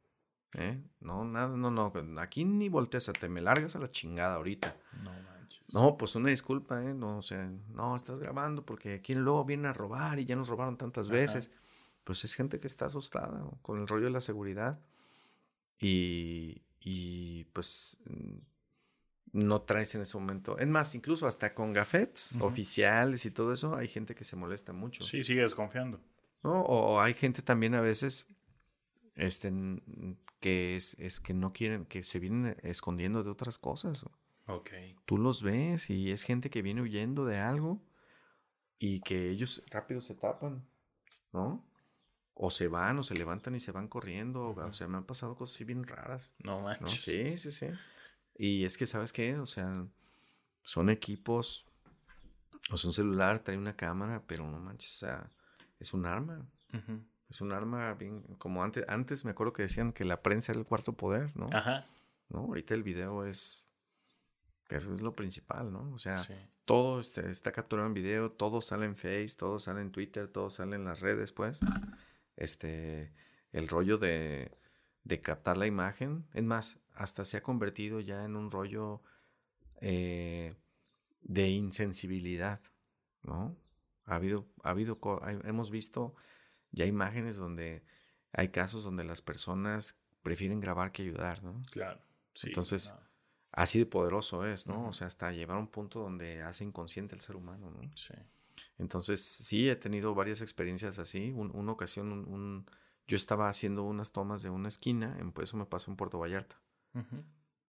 ¿Eh? No, nada, no, no, aquí ni volteas, te me largas a la chingada ahorita. No manches. No, pues una disculpa, ¿eh? No, o sea, no, estás grabando porque aquí luego vienen a robar y ya nos robaron tantas veces. Pues es gente que está asustada con el rollo de la seguridad y, y pues no traes en ese momento. Es más, incluso hasta con gafetes oficiales y todo eso, hay gente que se molesta mucho. Sí, sigue desconfiando. ¿No? O hay gente también a veces este, que es, es, que no quieren, que se vienen escondiendo de otras cosas. Ok. Tú los ves y es gente que viene huyendo de algo y que ellos rápido se tapan, ¿no? O se van o se levantan y se van corriendo. O sea, me han pasado cosas así bien raras. No manches. ¿no? Sí, sí, sí. Y es que, ¿sabes qué? O sea, son equipos, o sea, un celular, trae una cámara, pero no manches, o sea, es un arma. Es un arma bien, como antes, antes me acuerdo que decían que la prensa era el cuarto poder, ¿no? Ajá. ¿No? Ahorita el video es, eso es lo principal, ¿no? O sea, todo este, está capturado en video, todo sale en Face, todo sale en Twitter, todo sale en las redes, pues. Este, el rollo de, de captar la imagen, es más, hasta se ha convertido ya en un rollo eh, de insensibilidad, ¿no? Ha habido, ha habido, hemos visto ya imágenes donde hay casos donde las personas prefieren grabar que ayudar, ¿no? Claro. Sí, Entonces, así de poderoso es, ¿no? O sea, hasta llevar a un punto donde hace inconsciente el ser humano, ¿no? Sí. Entonces, sí, he tenido varias experiencias así. una ocasión, un, yo estaba haciendo unas tomas de una esquina, en, pues eso me pasó en Puerto Vallarta.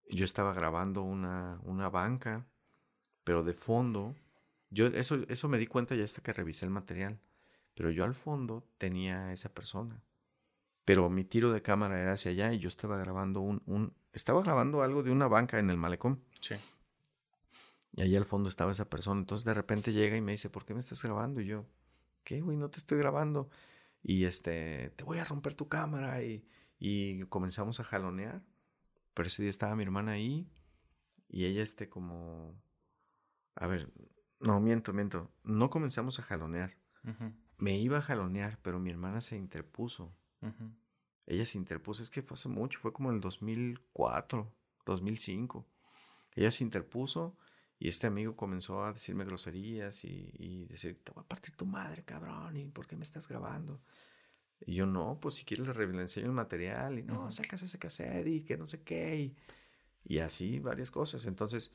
Yo estaba grabando una, una banca, pero de fondo, yo eso, eso me di cuenta ya hasta que revisé el material, pero yo al fondo tenía a esa persona. Pero mi tiro de cámara era hacia allá y yo estaba grabando un, un estaba grabando algo de una banca en el malecón. Sí. Y allá al fondo estaba esa persona. Entonces de repente llega y me dice, ¿por qué me estás grabando? Y yo, ¿qué, güey? No te estoy grabando. Y este, te voy a romper tu cámara. Y, y comenzamos a jalonear. Pero ese día estaba mi hermana ahí y ella este como... A ver, no, miento, miento. No comenzamos a jalonear. Me iba a jalonear, pero mi hermana se interpuso. Ella se interpuso, es que fue hace mucho, fue como en el 2004, 2005. Ella se interpuso y este amigo comenzó a decirme groserías y, y decir, te voy a partir tu madre, cabrón, ¿y por qué me estás grabando? Y yo, no, pues si quieres le, enseño el material y no, sacas ese cassette y que no sé qué. Y, así varias cosas. Entonces,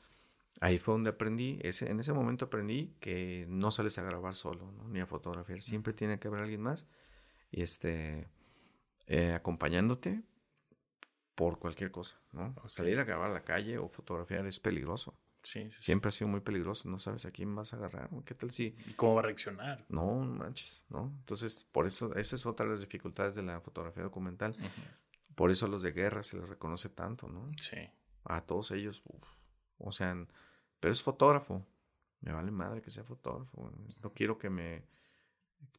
ahí fue donde aprendí, ese, en ese momento aprendí que no sales a grabar solo, ni a fotografiar. Siempre tiene que haber alguien más y este, eh, acompañándote por cualquier cosa, ¿no? Salir a grabar a la calle o fotografiar es peligroso. Siempre ha sido muy peligroso, no sabes a quién vas a agarrar, ¿qué tal si... ¿Y cómo va a reaccionar? No, manches, ¿no? Entonces, por eso, esa es otra de las dificultades de la fotografía documental. Por eso a los de guerra se les reconoce tanto, ¿no? Sí. A todos ellos, o sea, pero es fotógrafo. Me vale madre que sea fotógrafo. No quiero que me...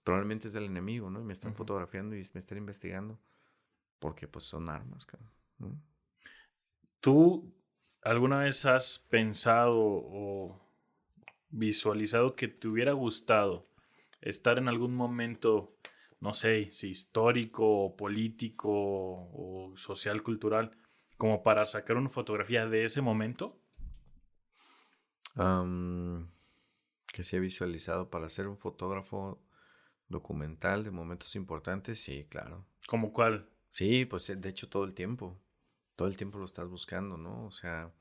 Probablemente es del enemigo, ¿no? Y me están fotografiando y me están investigando. Porque pues son armas, cabrón. Tú ¿Alguna vez has pensado o visualizado que te hubiera gustado estar en algún momento, no sé, si histórico o político o social, cultural, como para sacar una fotografía de ese momento? Que se ha visualizado para ser un fotógrafo documental de momentos importantes, sí, claro. ¿Como cuál? Sí, pues de hecho todo el tiempo todo el tiempo lo estás buscando, ¿no? O sea,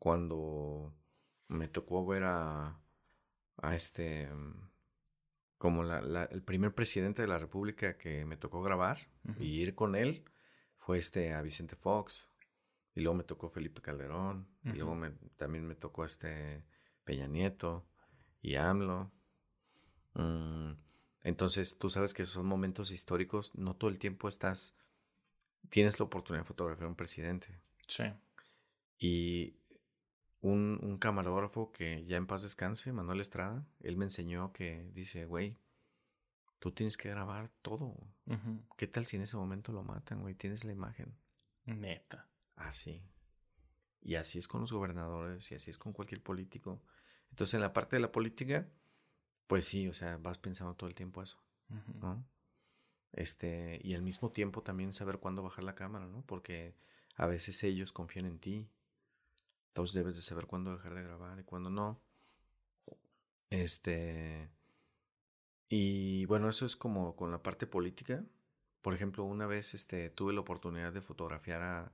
cuando me tocó ver a, a este, como la, el primer presidente de la República que me tocó grabar y ir con él, fue este a Vicente Fox. Y luego me tocó Felipe Calderón. Y luego me, también me tocó este Peña Nieto y AMLO. Mm, entonces, tú sabes que son momentos históricos, no todo el tiempo estás tienes la oportunidad de fotografiar a un presidente. Sí. Y un, un, camarógrafo que ya en paz descanse, Manuel Estrada, él me enseñó que dice, güey, tú tienes que grabar todo. ¿Qué tal si en ese momento lo matan, güey? Tienes la imagen. Neta. Así. Y así es con los gobernadores y así es con cualquier político. Entonces, en la parte de la política, pues sí, o sea, vas pensando todo el tiempo eso, ¿no? Este, y al mismo tiempo también saber cuándo bajar la cámara, ¿no? Porque a veces ellos confían en ti. Entonces debes de saber cuándo dejar de grabar y cuándo no. Este. Y bueno, eso es como con la parte política. Por ejemplo, una vez este, tuve la oportunidad de fotografiar a,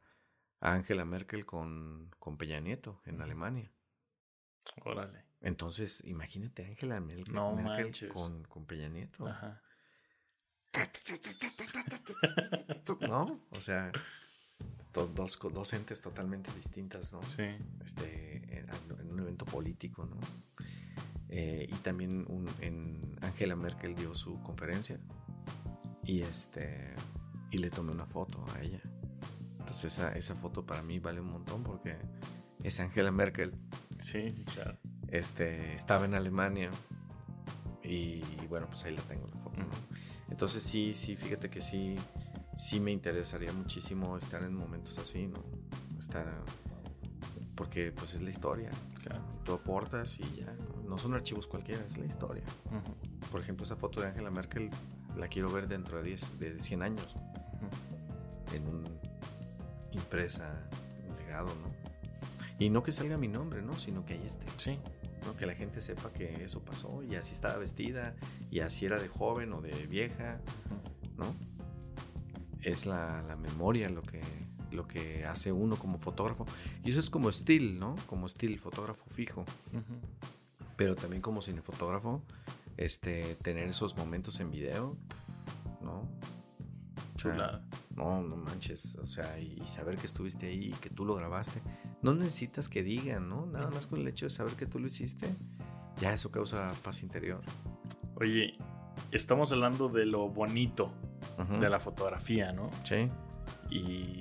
Angela Merkel con, con Peña Nieto en Alemania. Órale. Entonces, imagínate Angela Merkel, con, con, Peña Nieto. Ajá. ¿No? O sea, dos, dos entes totalmente distintas, ¿no? Sí. Este, en, un evento político, ¿no? Eh, y también un, en Angela Merkel dio su conferencia y este y le tomé una foto a ella. Entonces esa, esa foto para mí vale un montón porque es Angela Merkel. Sí, claro. Este, estaba en Alemania y bueno, pues ahí la tengo la foto. Entonces sí, sí, fíjate que sí, sí me interesaría muchísimo estar en momentos así, ¿no? Estar, porque pues es la historia. Claro. Tú aportas y ya, no, son archivos cualquiera, es la historia. Por ejemplo, esa foto de Angela Merkel la quiero ver dentro de 10, de 100 años. En una impresa, legado, ¿no? Y no que salga mi nombre, ¿no? Sino que ahí esté. Sí. ¿no? Que la gente sepa que eso pasó y así estaba vestida y así era de joven o de vieja, ¿no? Es la, la memoria lo que, lo que hace uno como fotógrafo. Y eso es como estilo, ¿no? Como estilo, fotógrafo fijo. Pero también como cinefotógrafo, este, tener esos momentos en video, ¿no? No, no manches, o sea, y, saber que estuviste ahí y que tú lo grabaste. No necesitas que digan, ¿no? Nada más con el hecho de saber que tú lo hiciste, ya eso causa paz interior. Oye, estamos hablando de lo bonito de la fotografía, ¿no? Sí. Y,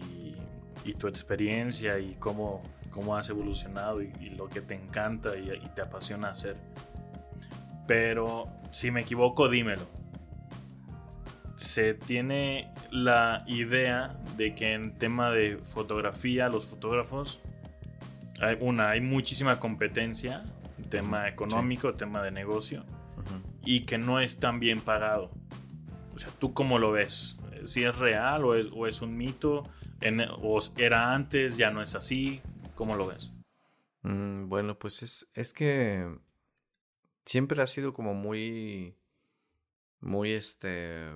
y tu experiencia y cómo, cómo has evolucionado y, lo que te encanta y, y te apasiona hacer. Pero si me equivoco, dímelo. Se tiene la idea de que en tema de fotografía, los fotógrafos, hay, una, hay muchísima competencia, tema económico, tema de negocio, y que no es tan bien pagado. O sea, ¿tú cómo lo ves? ¿Si es real o es, o es un mito? ¿O era antes, ya no es así? ¿Cómo lo ves? Mm, bueno, pues es, es que siempre ha sido como muy, muy este,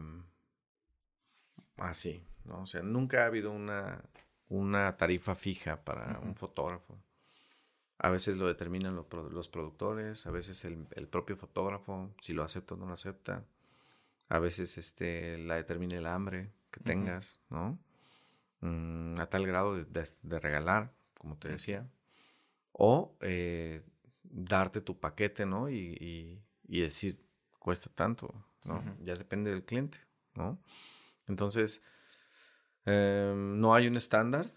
así, ¿no? O sea, nunca ha habido una, una tarifa fija para un fotógrafo. A veces lo determinan los productores, a veces el, propio fotógrafo, si lo acepta o no lo acepta. A veces este, la determina el hambre que tengas, ¿no? Mm, a tal grado de, regalar, como te decía. O eh, darte tu paquete, ¿no? Y, decir, cuesta tanto, ¿no? Ya depende del cliente, ¿no? Entonces, em, no hay un estándar.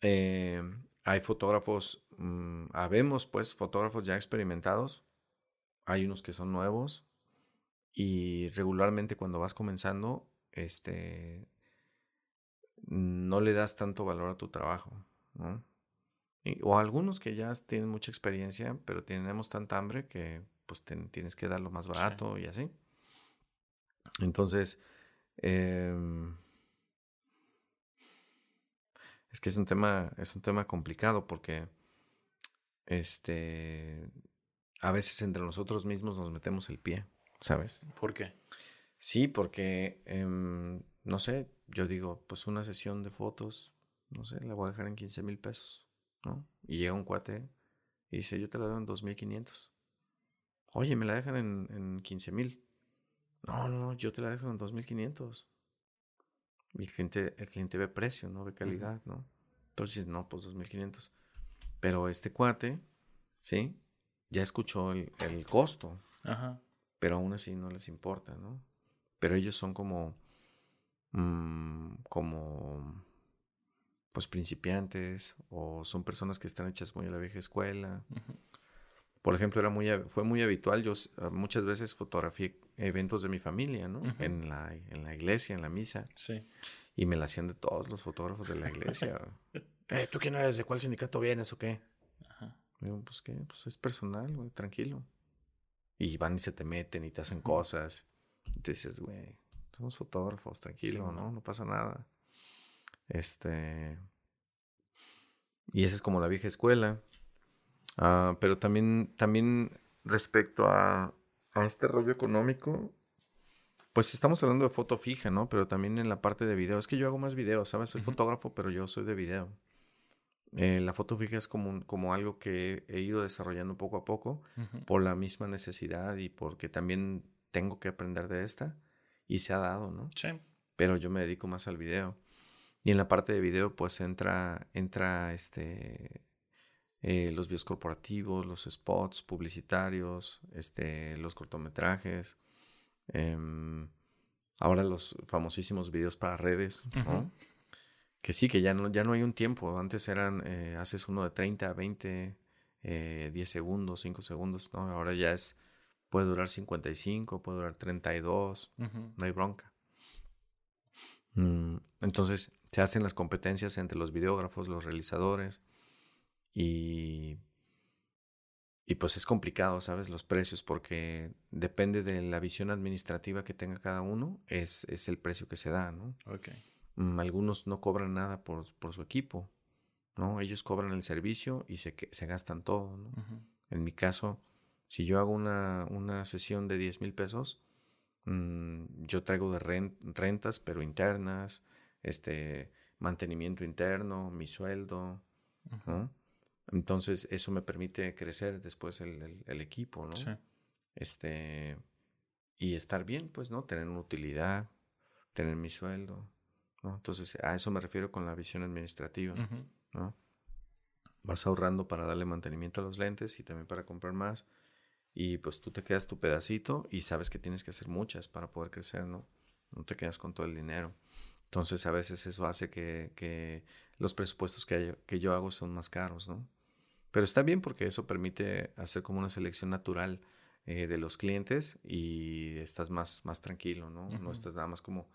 Em, hay fotógrafos, mm, habemos pues fotógrafos ya experimentados. Hay unos que son nuevos. Y regularmente cuando vas comenzando, este, no le das tanto valor a tu trabajo, ¿no? o algunos que ya tienen mucha experiencia, pero tenemos tanta hambre que pues tienes que dar lo más barato y así. Entonces, em, es que es un tema, es un tema complicado porque este a veces entre nosotros mismos nos metemos el pie, ¿sabes? ¿Por qué? Sí, porque em, no sé, yo digo, pues una sesión de fotos, no sé, la voy a dejar en 15 mil pesos. Y llega un cuate y dice, yo te la doy en 2.500. Oye, me la dejan en, en 15.000. No, no, yo te la dejo en 2.500. Y el cliente, el cliente ve precio, no ve calidad, ¿no? Entonces, no, pues 2.500. Pero este cuate, ¿sí? Ya escuchó el, el costo. Ajá. Pero aún así no les importa, ¿no? Pero ellos son como... Mmm, como pues principiantes o son personas que están hechas muy a la vieja escuela. Por ejemplo, era muy, fue muy habitual, yo ah, muchas veces fotografié eventos de mi familia, ¿no? en, la, en la iglesia, en la misa. Sí. Y me la hacían de todos los fotógrafos de la iglesia. eh, ¿tú quién eres? ¿De cuál sindicato vienes o qué? Ajá. Digo, pues qué, pues es personal, güey, tranquilo. Y van y se te meten y te hacen cosas. Y te dices, güey, somos fotógrafos, tranquilo, ¿no? No pasa nada. Este. Y esa es como la vieja escuela. Ah, pero también, también respecto a, a este rollo económico, pues estamos hablando de foto fija, ¿no? Pero también en la parte de video. Es que yo hago más videos, ¿sabes? Soy fotógrafo, pero yo soy de video. Eh, la foto fija es como, como algo que he ido desarrollando poco a poco por la misma necesidad y porque también tengo que aprender de esta y se ha dado, ¿no? Sí. Pero yo me dedico más al video. Y en la parte de video, pues entra, entra este, eh, los videos corporativos, los spots publicitarios, este, los cortometrajes, em, ahora los famosísimos videos para redes, ¿no? Que sí, que ya no, ya no hay un tiempo. Antes eran, eh, haces uno de 30, 20, eh, 10 segundos, 5 segundos, ¿no? Ahora ya es, puede durar 55, puede durar 32, no hay bronca. Mm, entonces, se hacen las competencias entre los videógrafos, los realizadores y, y pues es complicado, ¿sabes? Los precios porque depende de la visión administrativa que tenga cada uno, es, es el precio que se da, ¿no? Ok. Mm, algunos no cobran nada por, por, su equipo, ¿no? Ellos cobran el servicio y se, se gastan todo, ¿no? En mi caso, si yo hago una, una sesión de 10 mil pesos, mmm, yo traigo de rentas, pero internas, este, mantenimiento interno, mi sueldo, ¿no? Entonces, eso me permite crecer después el, el, equipo, ¿no? Sí. Este, y estar bien, pues, ¿no? Tener una utilidad, tener mi sueldo, ¿no? Entonces, a eso me refiero con la visión administrativa, ¿no? Vas ahorrando para darle mantenimiento a los lentes y también para comprar más. Y pues tú te quedas tu pedacito y sabes que tienes que hacer muchas para poder crecer, ¿no? No te quedas con todo el dinero. Entonces a veces eso hace que, que los presupuestos que, que yo hago son más caros, ¿no? Pero está bien porque eso permite hacer como una selección natural eh, de los clientes y estás más, más tranquilo, ¿no? No estás nada más como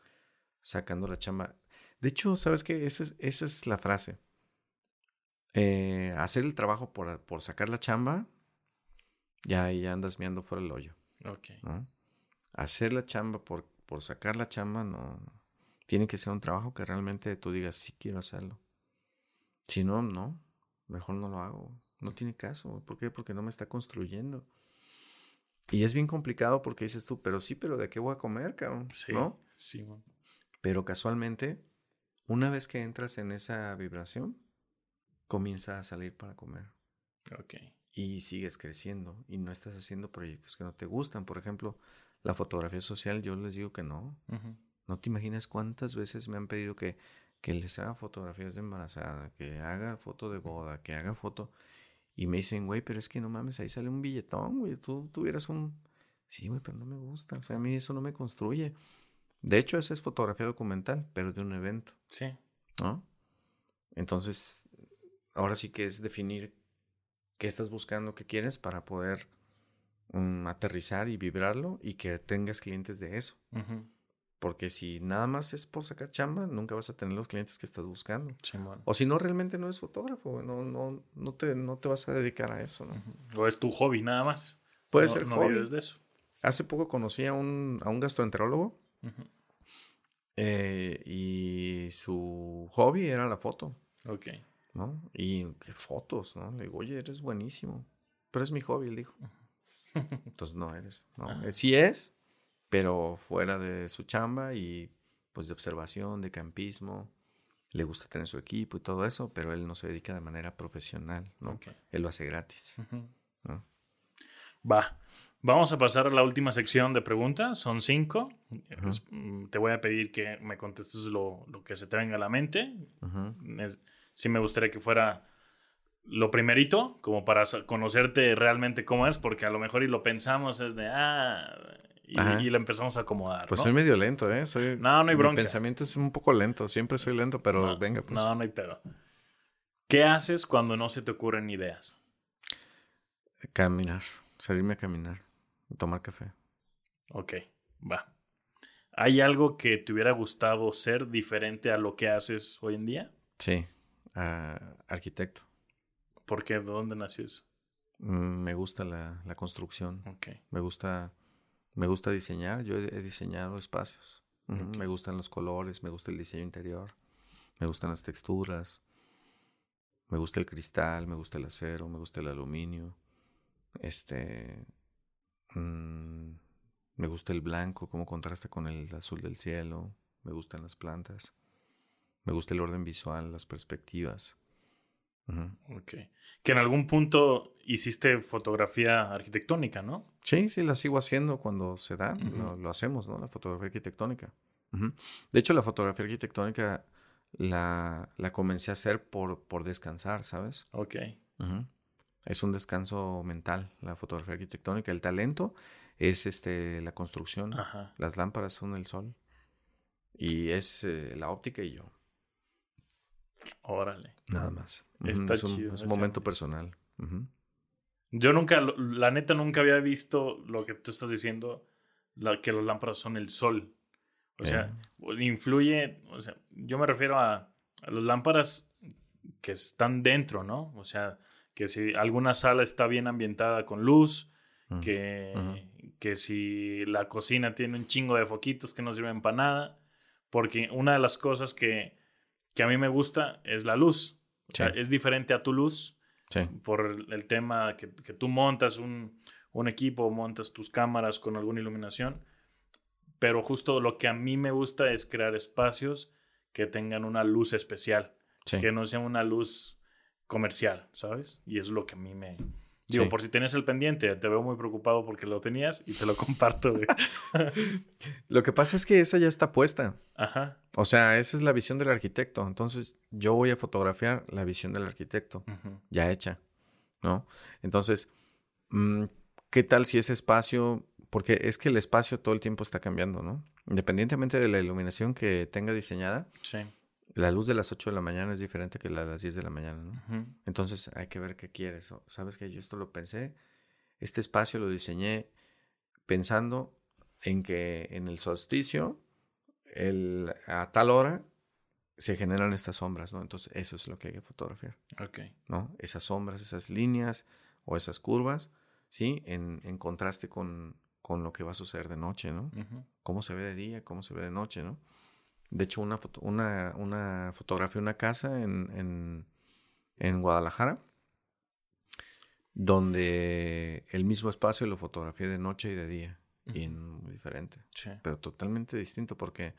sacando la chamba. De hecho, ¿sabes qué? Esa es, esa es la frase. Eh, hacer el trabajo por, por, sacar la chamba, ya, ya andas mirando fuera el hoyo. Ok. ¿no? Hacer la chamba por, por sacar la chamba, no. Tiene que ser un trabajo que realmente tú digas, sí quiero hacerlo. Si no, no. Mejor no lo hago. No tiene caso. ¿Por qué? Porque no me está construyendo. Y es bien complicado porque dices tú, pero sí, pero ¿de qué voy a comer, cabrón? Sí, ¿No? Sí. Pero casualmente, una vez que entras en esa vibración, comienza a salir para comer. Ok. Y sigues creciendo y no estás haciendo proyectos que no te gustan. Por ejemplo, la fotografía social, yo les digo que no. Uh -huh. No te imaginas cuántas veces me han pedido que, que les haga fotografías de embarazada, que haga foto de boda, que haga foto. Y me dicen, güey, pero es que no mames, ahí sale un billetón, güey. Tú tuvieras un. Sí, güey, pero no me gusta. O sea, a mí eso no me construye. De hecho, esa es fotografía documental, pero de un evento. Sí. ¿No? Entonces, ahora sí que es definir qué estás buscando, qué quieres para poder um, aterrizar y vibrarlo y que tengas clientes de eso. Uh -huh. Porque si nada más es por sacar chamba, nunca vas a tener los clientes que estás buscando. Sí. O si no, realmente no eres fotógrafo, no, no, no, te, no te vas a dedicar a eso. ¿no? Uh -huh. O es tu hobby nada más. Puede no, ser no hobby. de eso. Hace poco conocí a un, a un gastroenterólogo Uh -huh. eh, y su hobby era la foto, Ok. ¿no? Y qué fotos, ¿no? Le digo, oye, eres buenísimo. Pero es mi hobby, él dijo. Entonces no eres, ¿no? Ajá. Sí es, pero fuera de su chamba y pues de observación, de campismo. Le gusta tener su equipo y todo eso, pero él no se dedica de manera profesional, ¿no? Él lo hace gratis, Uh -huh. ¿no? Va. Vamos a pasar a la última sección de preguntas. Son cinco. Es- mm, Te voy a pedir que me contestes lo, lo que se te venga a la mente. Es- sí me gustaría que fuera lo primerito, como para conocerte realmente cómo eres, porque a lo mejor y lo pensamos es de, ah, y, lo empezamos a acomodar. Pues ¿no? soy medio lento, ¿eh? Soy, No, no hay Mi bronca. pensamiento es un poco lento. Siempre soy lento, pero no, venga, pues. No, no hay pedo. ¿Qué haces cuando no se te ocurren ideas? Caminar. Salirme a caminar. Tomar café. Ok, va. ¿Hay algo que te hubiera gustado ser diferente a lo que haces hoy en día? Sí. Ah, arquitecto. ¿Por qué? ¿De dónde nació eso? Mm, Me gusta la, la construcción. Ok. Me gusta, me gusta diseñar. Yo he, diseñado espacios. Me gustan los colores, me gusta el diseño interior, me gustan las texturas, me gusta el cristal, me gusta el acero, me gusta el aluminio. Este. Mm, me gusta el blanco, cómo contrasta con el azul del cielo. Me gustan las plantas. Me gusta el orden visual, las perspectivas. Ok. Que en algún punto hiciste fotografía arquitectónica, ¿no? Sí, sí, la sigo haciendo cuando se da. lo, hacemos, ¿no? La fotografía arquitectónica. De hecho, la fotografía arquitectónica la, la comencé a hacer por, por descansar, ¿sabes? Ok. Es un descanso mental, la fotografía arquitectónica. El talento es este, la construcción. Las lámparas son el sol. Y es eh, la óptica y yo. Órale. Nada más. Está es un, chido. Es un momento personal. Yo nunca, la neta, nunca había visto lo que tú estás diciendo, que las lámparas son el sol. O sea, influye, o sea, yo me refiero a, las lámparas que están dentro, ¿no? O sea, que si alguna sala está bien ambientada con luz, que, que si la cocina tiene un chingo de foquitos que no sirven para nada, porque una de las cosas que, que a mí me gusta es la luz. O sea, es diferente a tu luz por el, tema que, que, tú montas un, un equipo, montas tus cámaras con alguna iluminación pero justo lo que a mí me gusta es crear espacios que tengan una luz especial, que no sea una luz comercial, ¿sabes? Y es lo que a mí me... Digo, por si tienes el pendiente, te veo muy preocupado porque lo tenías y te lo comparto. lo que pasa es que esa ya está puesta. Ajá. O sea, esa es la visión del arquitecto. Entonces, yo voy a fotografiar la visión del arquitecto, ya hecha, ¿no? Entonces, mm, ¿qué tal si ese espacio porque es que el espacio todo el tiempo está cambiando, ¿no? Independientemente de la iluminación que tenga diseñada, sí. La luz de las 8 de la mañana es diferente que la de las 10 de la mañana, ¿no? Entonces hay que ver qué quieres. ¿Sabes que Yo esto lo pensé, este espacio lo diseñé pensando en que en el solsticio, el, a tal hora, se generan estas sombras, ¿no? Entonces eso es lo que hay que fotografiar. Ok. ¿No? Esas sombras, esas líneas o esas curvas, ¿sí? En, en contraste con, con lo que va a suceder de noche, ¿no? Cómo se ve de día, cómo se ve de noche, ¿no? De hecho, una, foto, una, una fotografía, una casa en, en, Guadalajara, donde el mismo espacio lo fotografié de noche y de día, y en diferente, pero totalmente distinto porque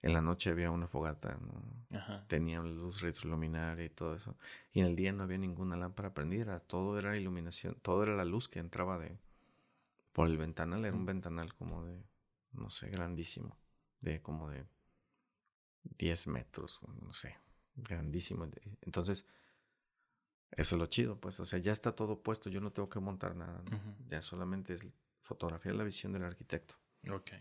en la noche había una fogata, ¿no? tenía luz retroluminaria y todo eso, y en el día no había ninguna lámpara prendida, todo era iluminación, todo era la luz que entraba de, por el ventanal. Era un ventanal como de, no sé, grandísimo. De como de 10 metros, no sé, grandísimo. Entonces, eso es lo chido, pues, o sea, ya está todo puesto, yo no tengo que montar nada, ya solamente es fotografiar la visión del arquitecto. Ok.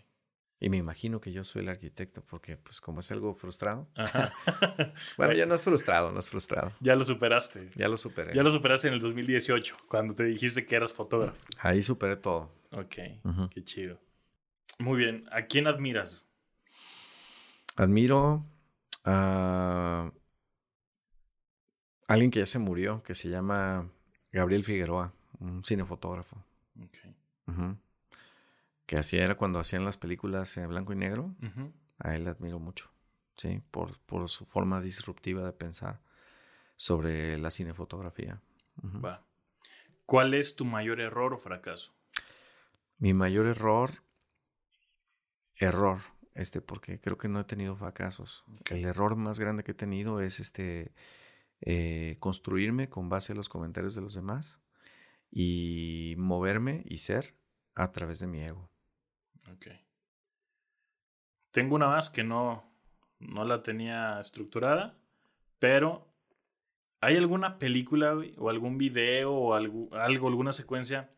Y me imagino que yo soy el arquitecto, porque pues como es algo frustrado. bueno, ya no es frustrado, no es frustrado. Ya lo superaste. Ya lo superé. Ya lo superaste en el 2018, cuando te dijiste que eras fotógrafo. Ahí superé todo. Ok, qué chido. Muy bien, ¿a quién admiras? Admiro a alguien que ya se murió, que se llama Gabriel Figueroa, un cinefotógrafo. Ok que así era cuando hacían las películas en blanco y negro, a él admiro mucho, ¿sí? Por, por su forma disruptiva de pensar sobre la cinefotografía. Va. ¿Cuál es tu mayor error o fracaso? Mi mayor error, error, este, porque creo que no he tenido fracasos. El error más grande que he tenido es este, eh, construirme con base a los comentarios de los demás y moverme y ser a través de mi ego. Ok. Tengo una más que no, no la tenía estructurada, pero ¿hay alguna película o algún video o algo, algo, alguna secuencia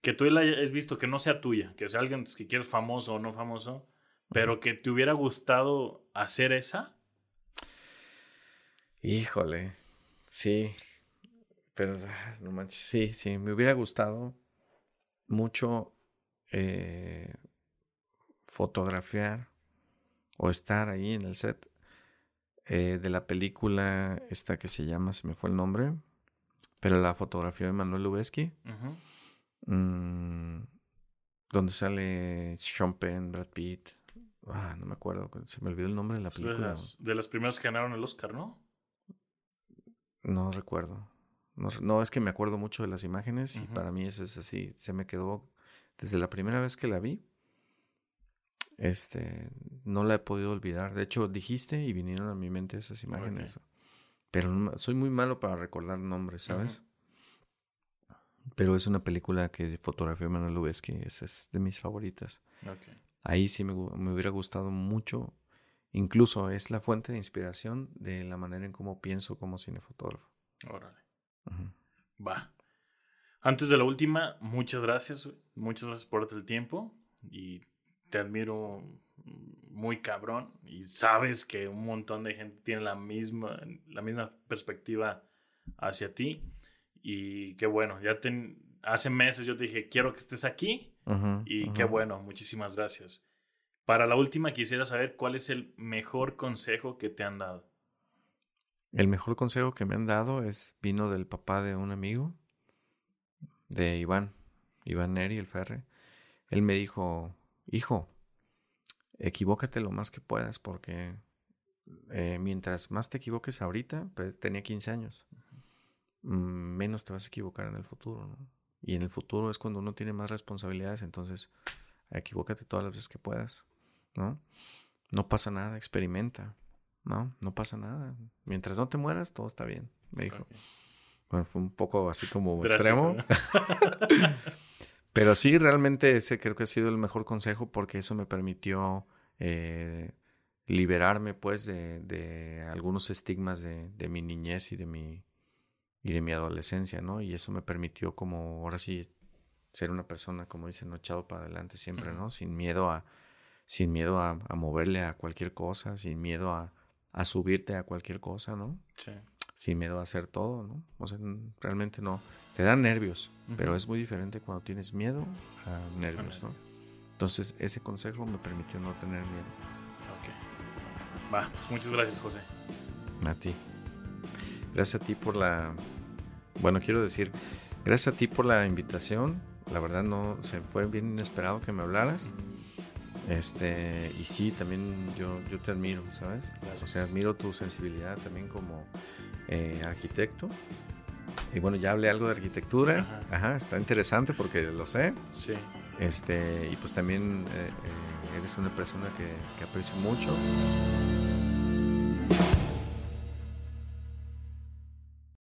que tú la hayas visto que no sea tuya, que sea alguien que quieras famoso o no famoso, pero que te hubiera gustado hacer esa? Híjole, sí, pero ah, no manches, sí, sí, me hubiera gustado mucho eh, fotografiar o estar ahí en el set eh, de la película esta que se llama, se me fue el nombre, pero la fotografía de Manuel Lubezki, mm, donde sale Sean Penn, Brad Pitt, Ah, no me acuerdo. Se me olvidó el nombre de la película. De las, de las primeras que ganaron el Oscar, ¿no? No recuerdo. No, es que me acuerdo mucho de las imágenes y para mí eso es así. Se me quedó desde la primera vez que la vi. Este, no la he podido olvidar. De hecho, dijiste y vinieron a mi mente esas imágenes. Pero no soy muy malo para recordar nombres, ¿sabes? Pero es una película que fotografió Manuel Lubezki, esa es de mis favoritas. Ok. Ahí sí me, hubiera gustado mucho. Incluso es la fuente de inspiración de la manera en cómo pienso como cinefotógrafo. Órale. Va. Antes de la última, muchas gracias. Muchas gracias por el tiempo. Y te admiro muy cabrón. Y sabes que un montón de gente tiene la misma, la misma perspectiva hacia ti. Y qué bueno, ya te, hace meses yo te dije, quiero que estés aquí. Y qué bueno, muchísimas gracias. Para la última quisiera saber cuál es el mejor consejo que te han dado. El mejor consejo que me han dado es vino del papá de un amigo, de Iván, Iván Neri, el Ferre. Él me dijo, hijo, equivócate lo más que puedas porque eh, mientras más te equivoques ahorita, pues tenía 15 años, mm, menos te vas a equivocar en el futuro. ¿no? Y en el futuro es cuando uno tiene más responsabilidades, entonces equivócate todas las veces que puedas, ¿no? No pasa nada, experimenta, ¿no? No pasa nada. Mientras no te mueras, todo está bien, me dijo. Bueno, fue un poco así como Drástico, extremo. Pero sí, realmente ese creo que ha sido el mejor consejo porque eso me permitió eh, liberarme pues de, de algunos estigmas de, de mi niñez y de mi, y de mi adolescencia, ¿no? Y eso me permitió como ahora sí ser una persona, como dicen, no echado para adelante siempre. ¿no? Sin miedo a, sin miedo a, a moverle a cualquier cosa, sin miedo a, a subirte a cualquier cosa, ¿no? Sí. sin miedo a hacer todo, ¿no? O sea, realmente no. Te dan nervios, pero es muy diferente cuando tienes miedo a nervios, ¿no? Entonces, ese consejo me permitió no tener miedo. Ok. Va, pues muchas gracias, José. A ti. Gracias a ti por la... Bueno, quiero decir, gracias a ti por la invitación. La verdad no, se fue bien inesperado que me hablaras. Este, y sí, también yo, yo te admiro, ¿sabes? O sea, admiro tu sensibilidad también como eh, arquitecto. Y bueno, ya hablé algo de arquitectura. Ajá. Ajá. está interesante porque lo sé. Sí. Este, y pues también eh, eh, eres una persona que, que aprecio mucho.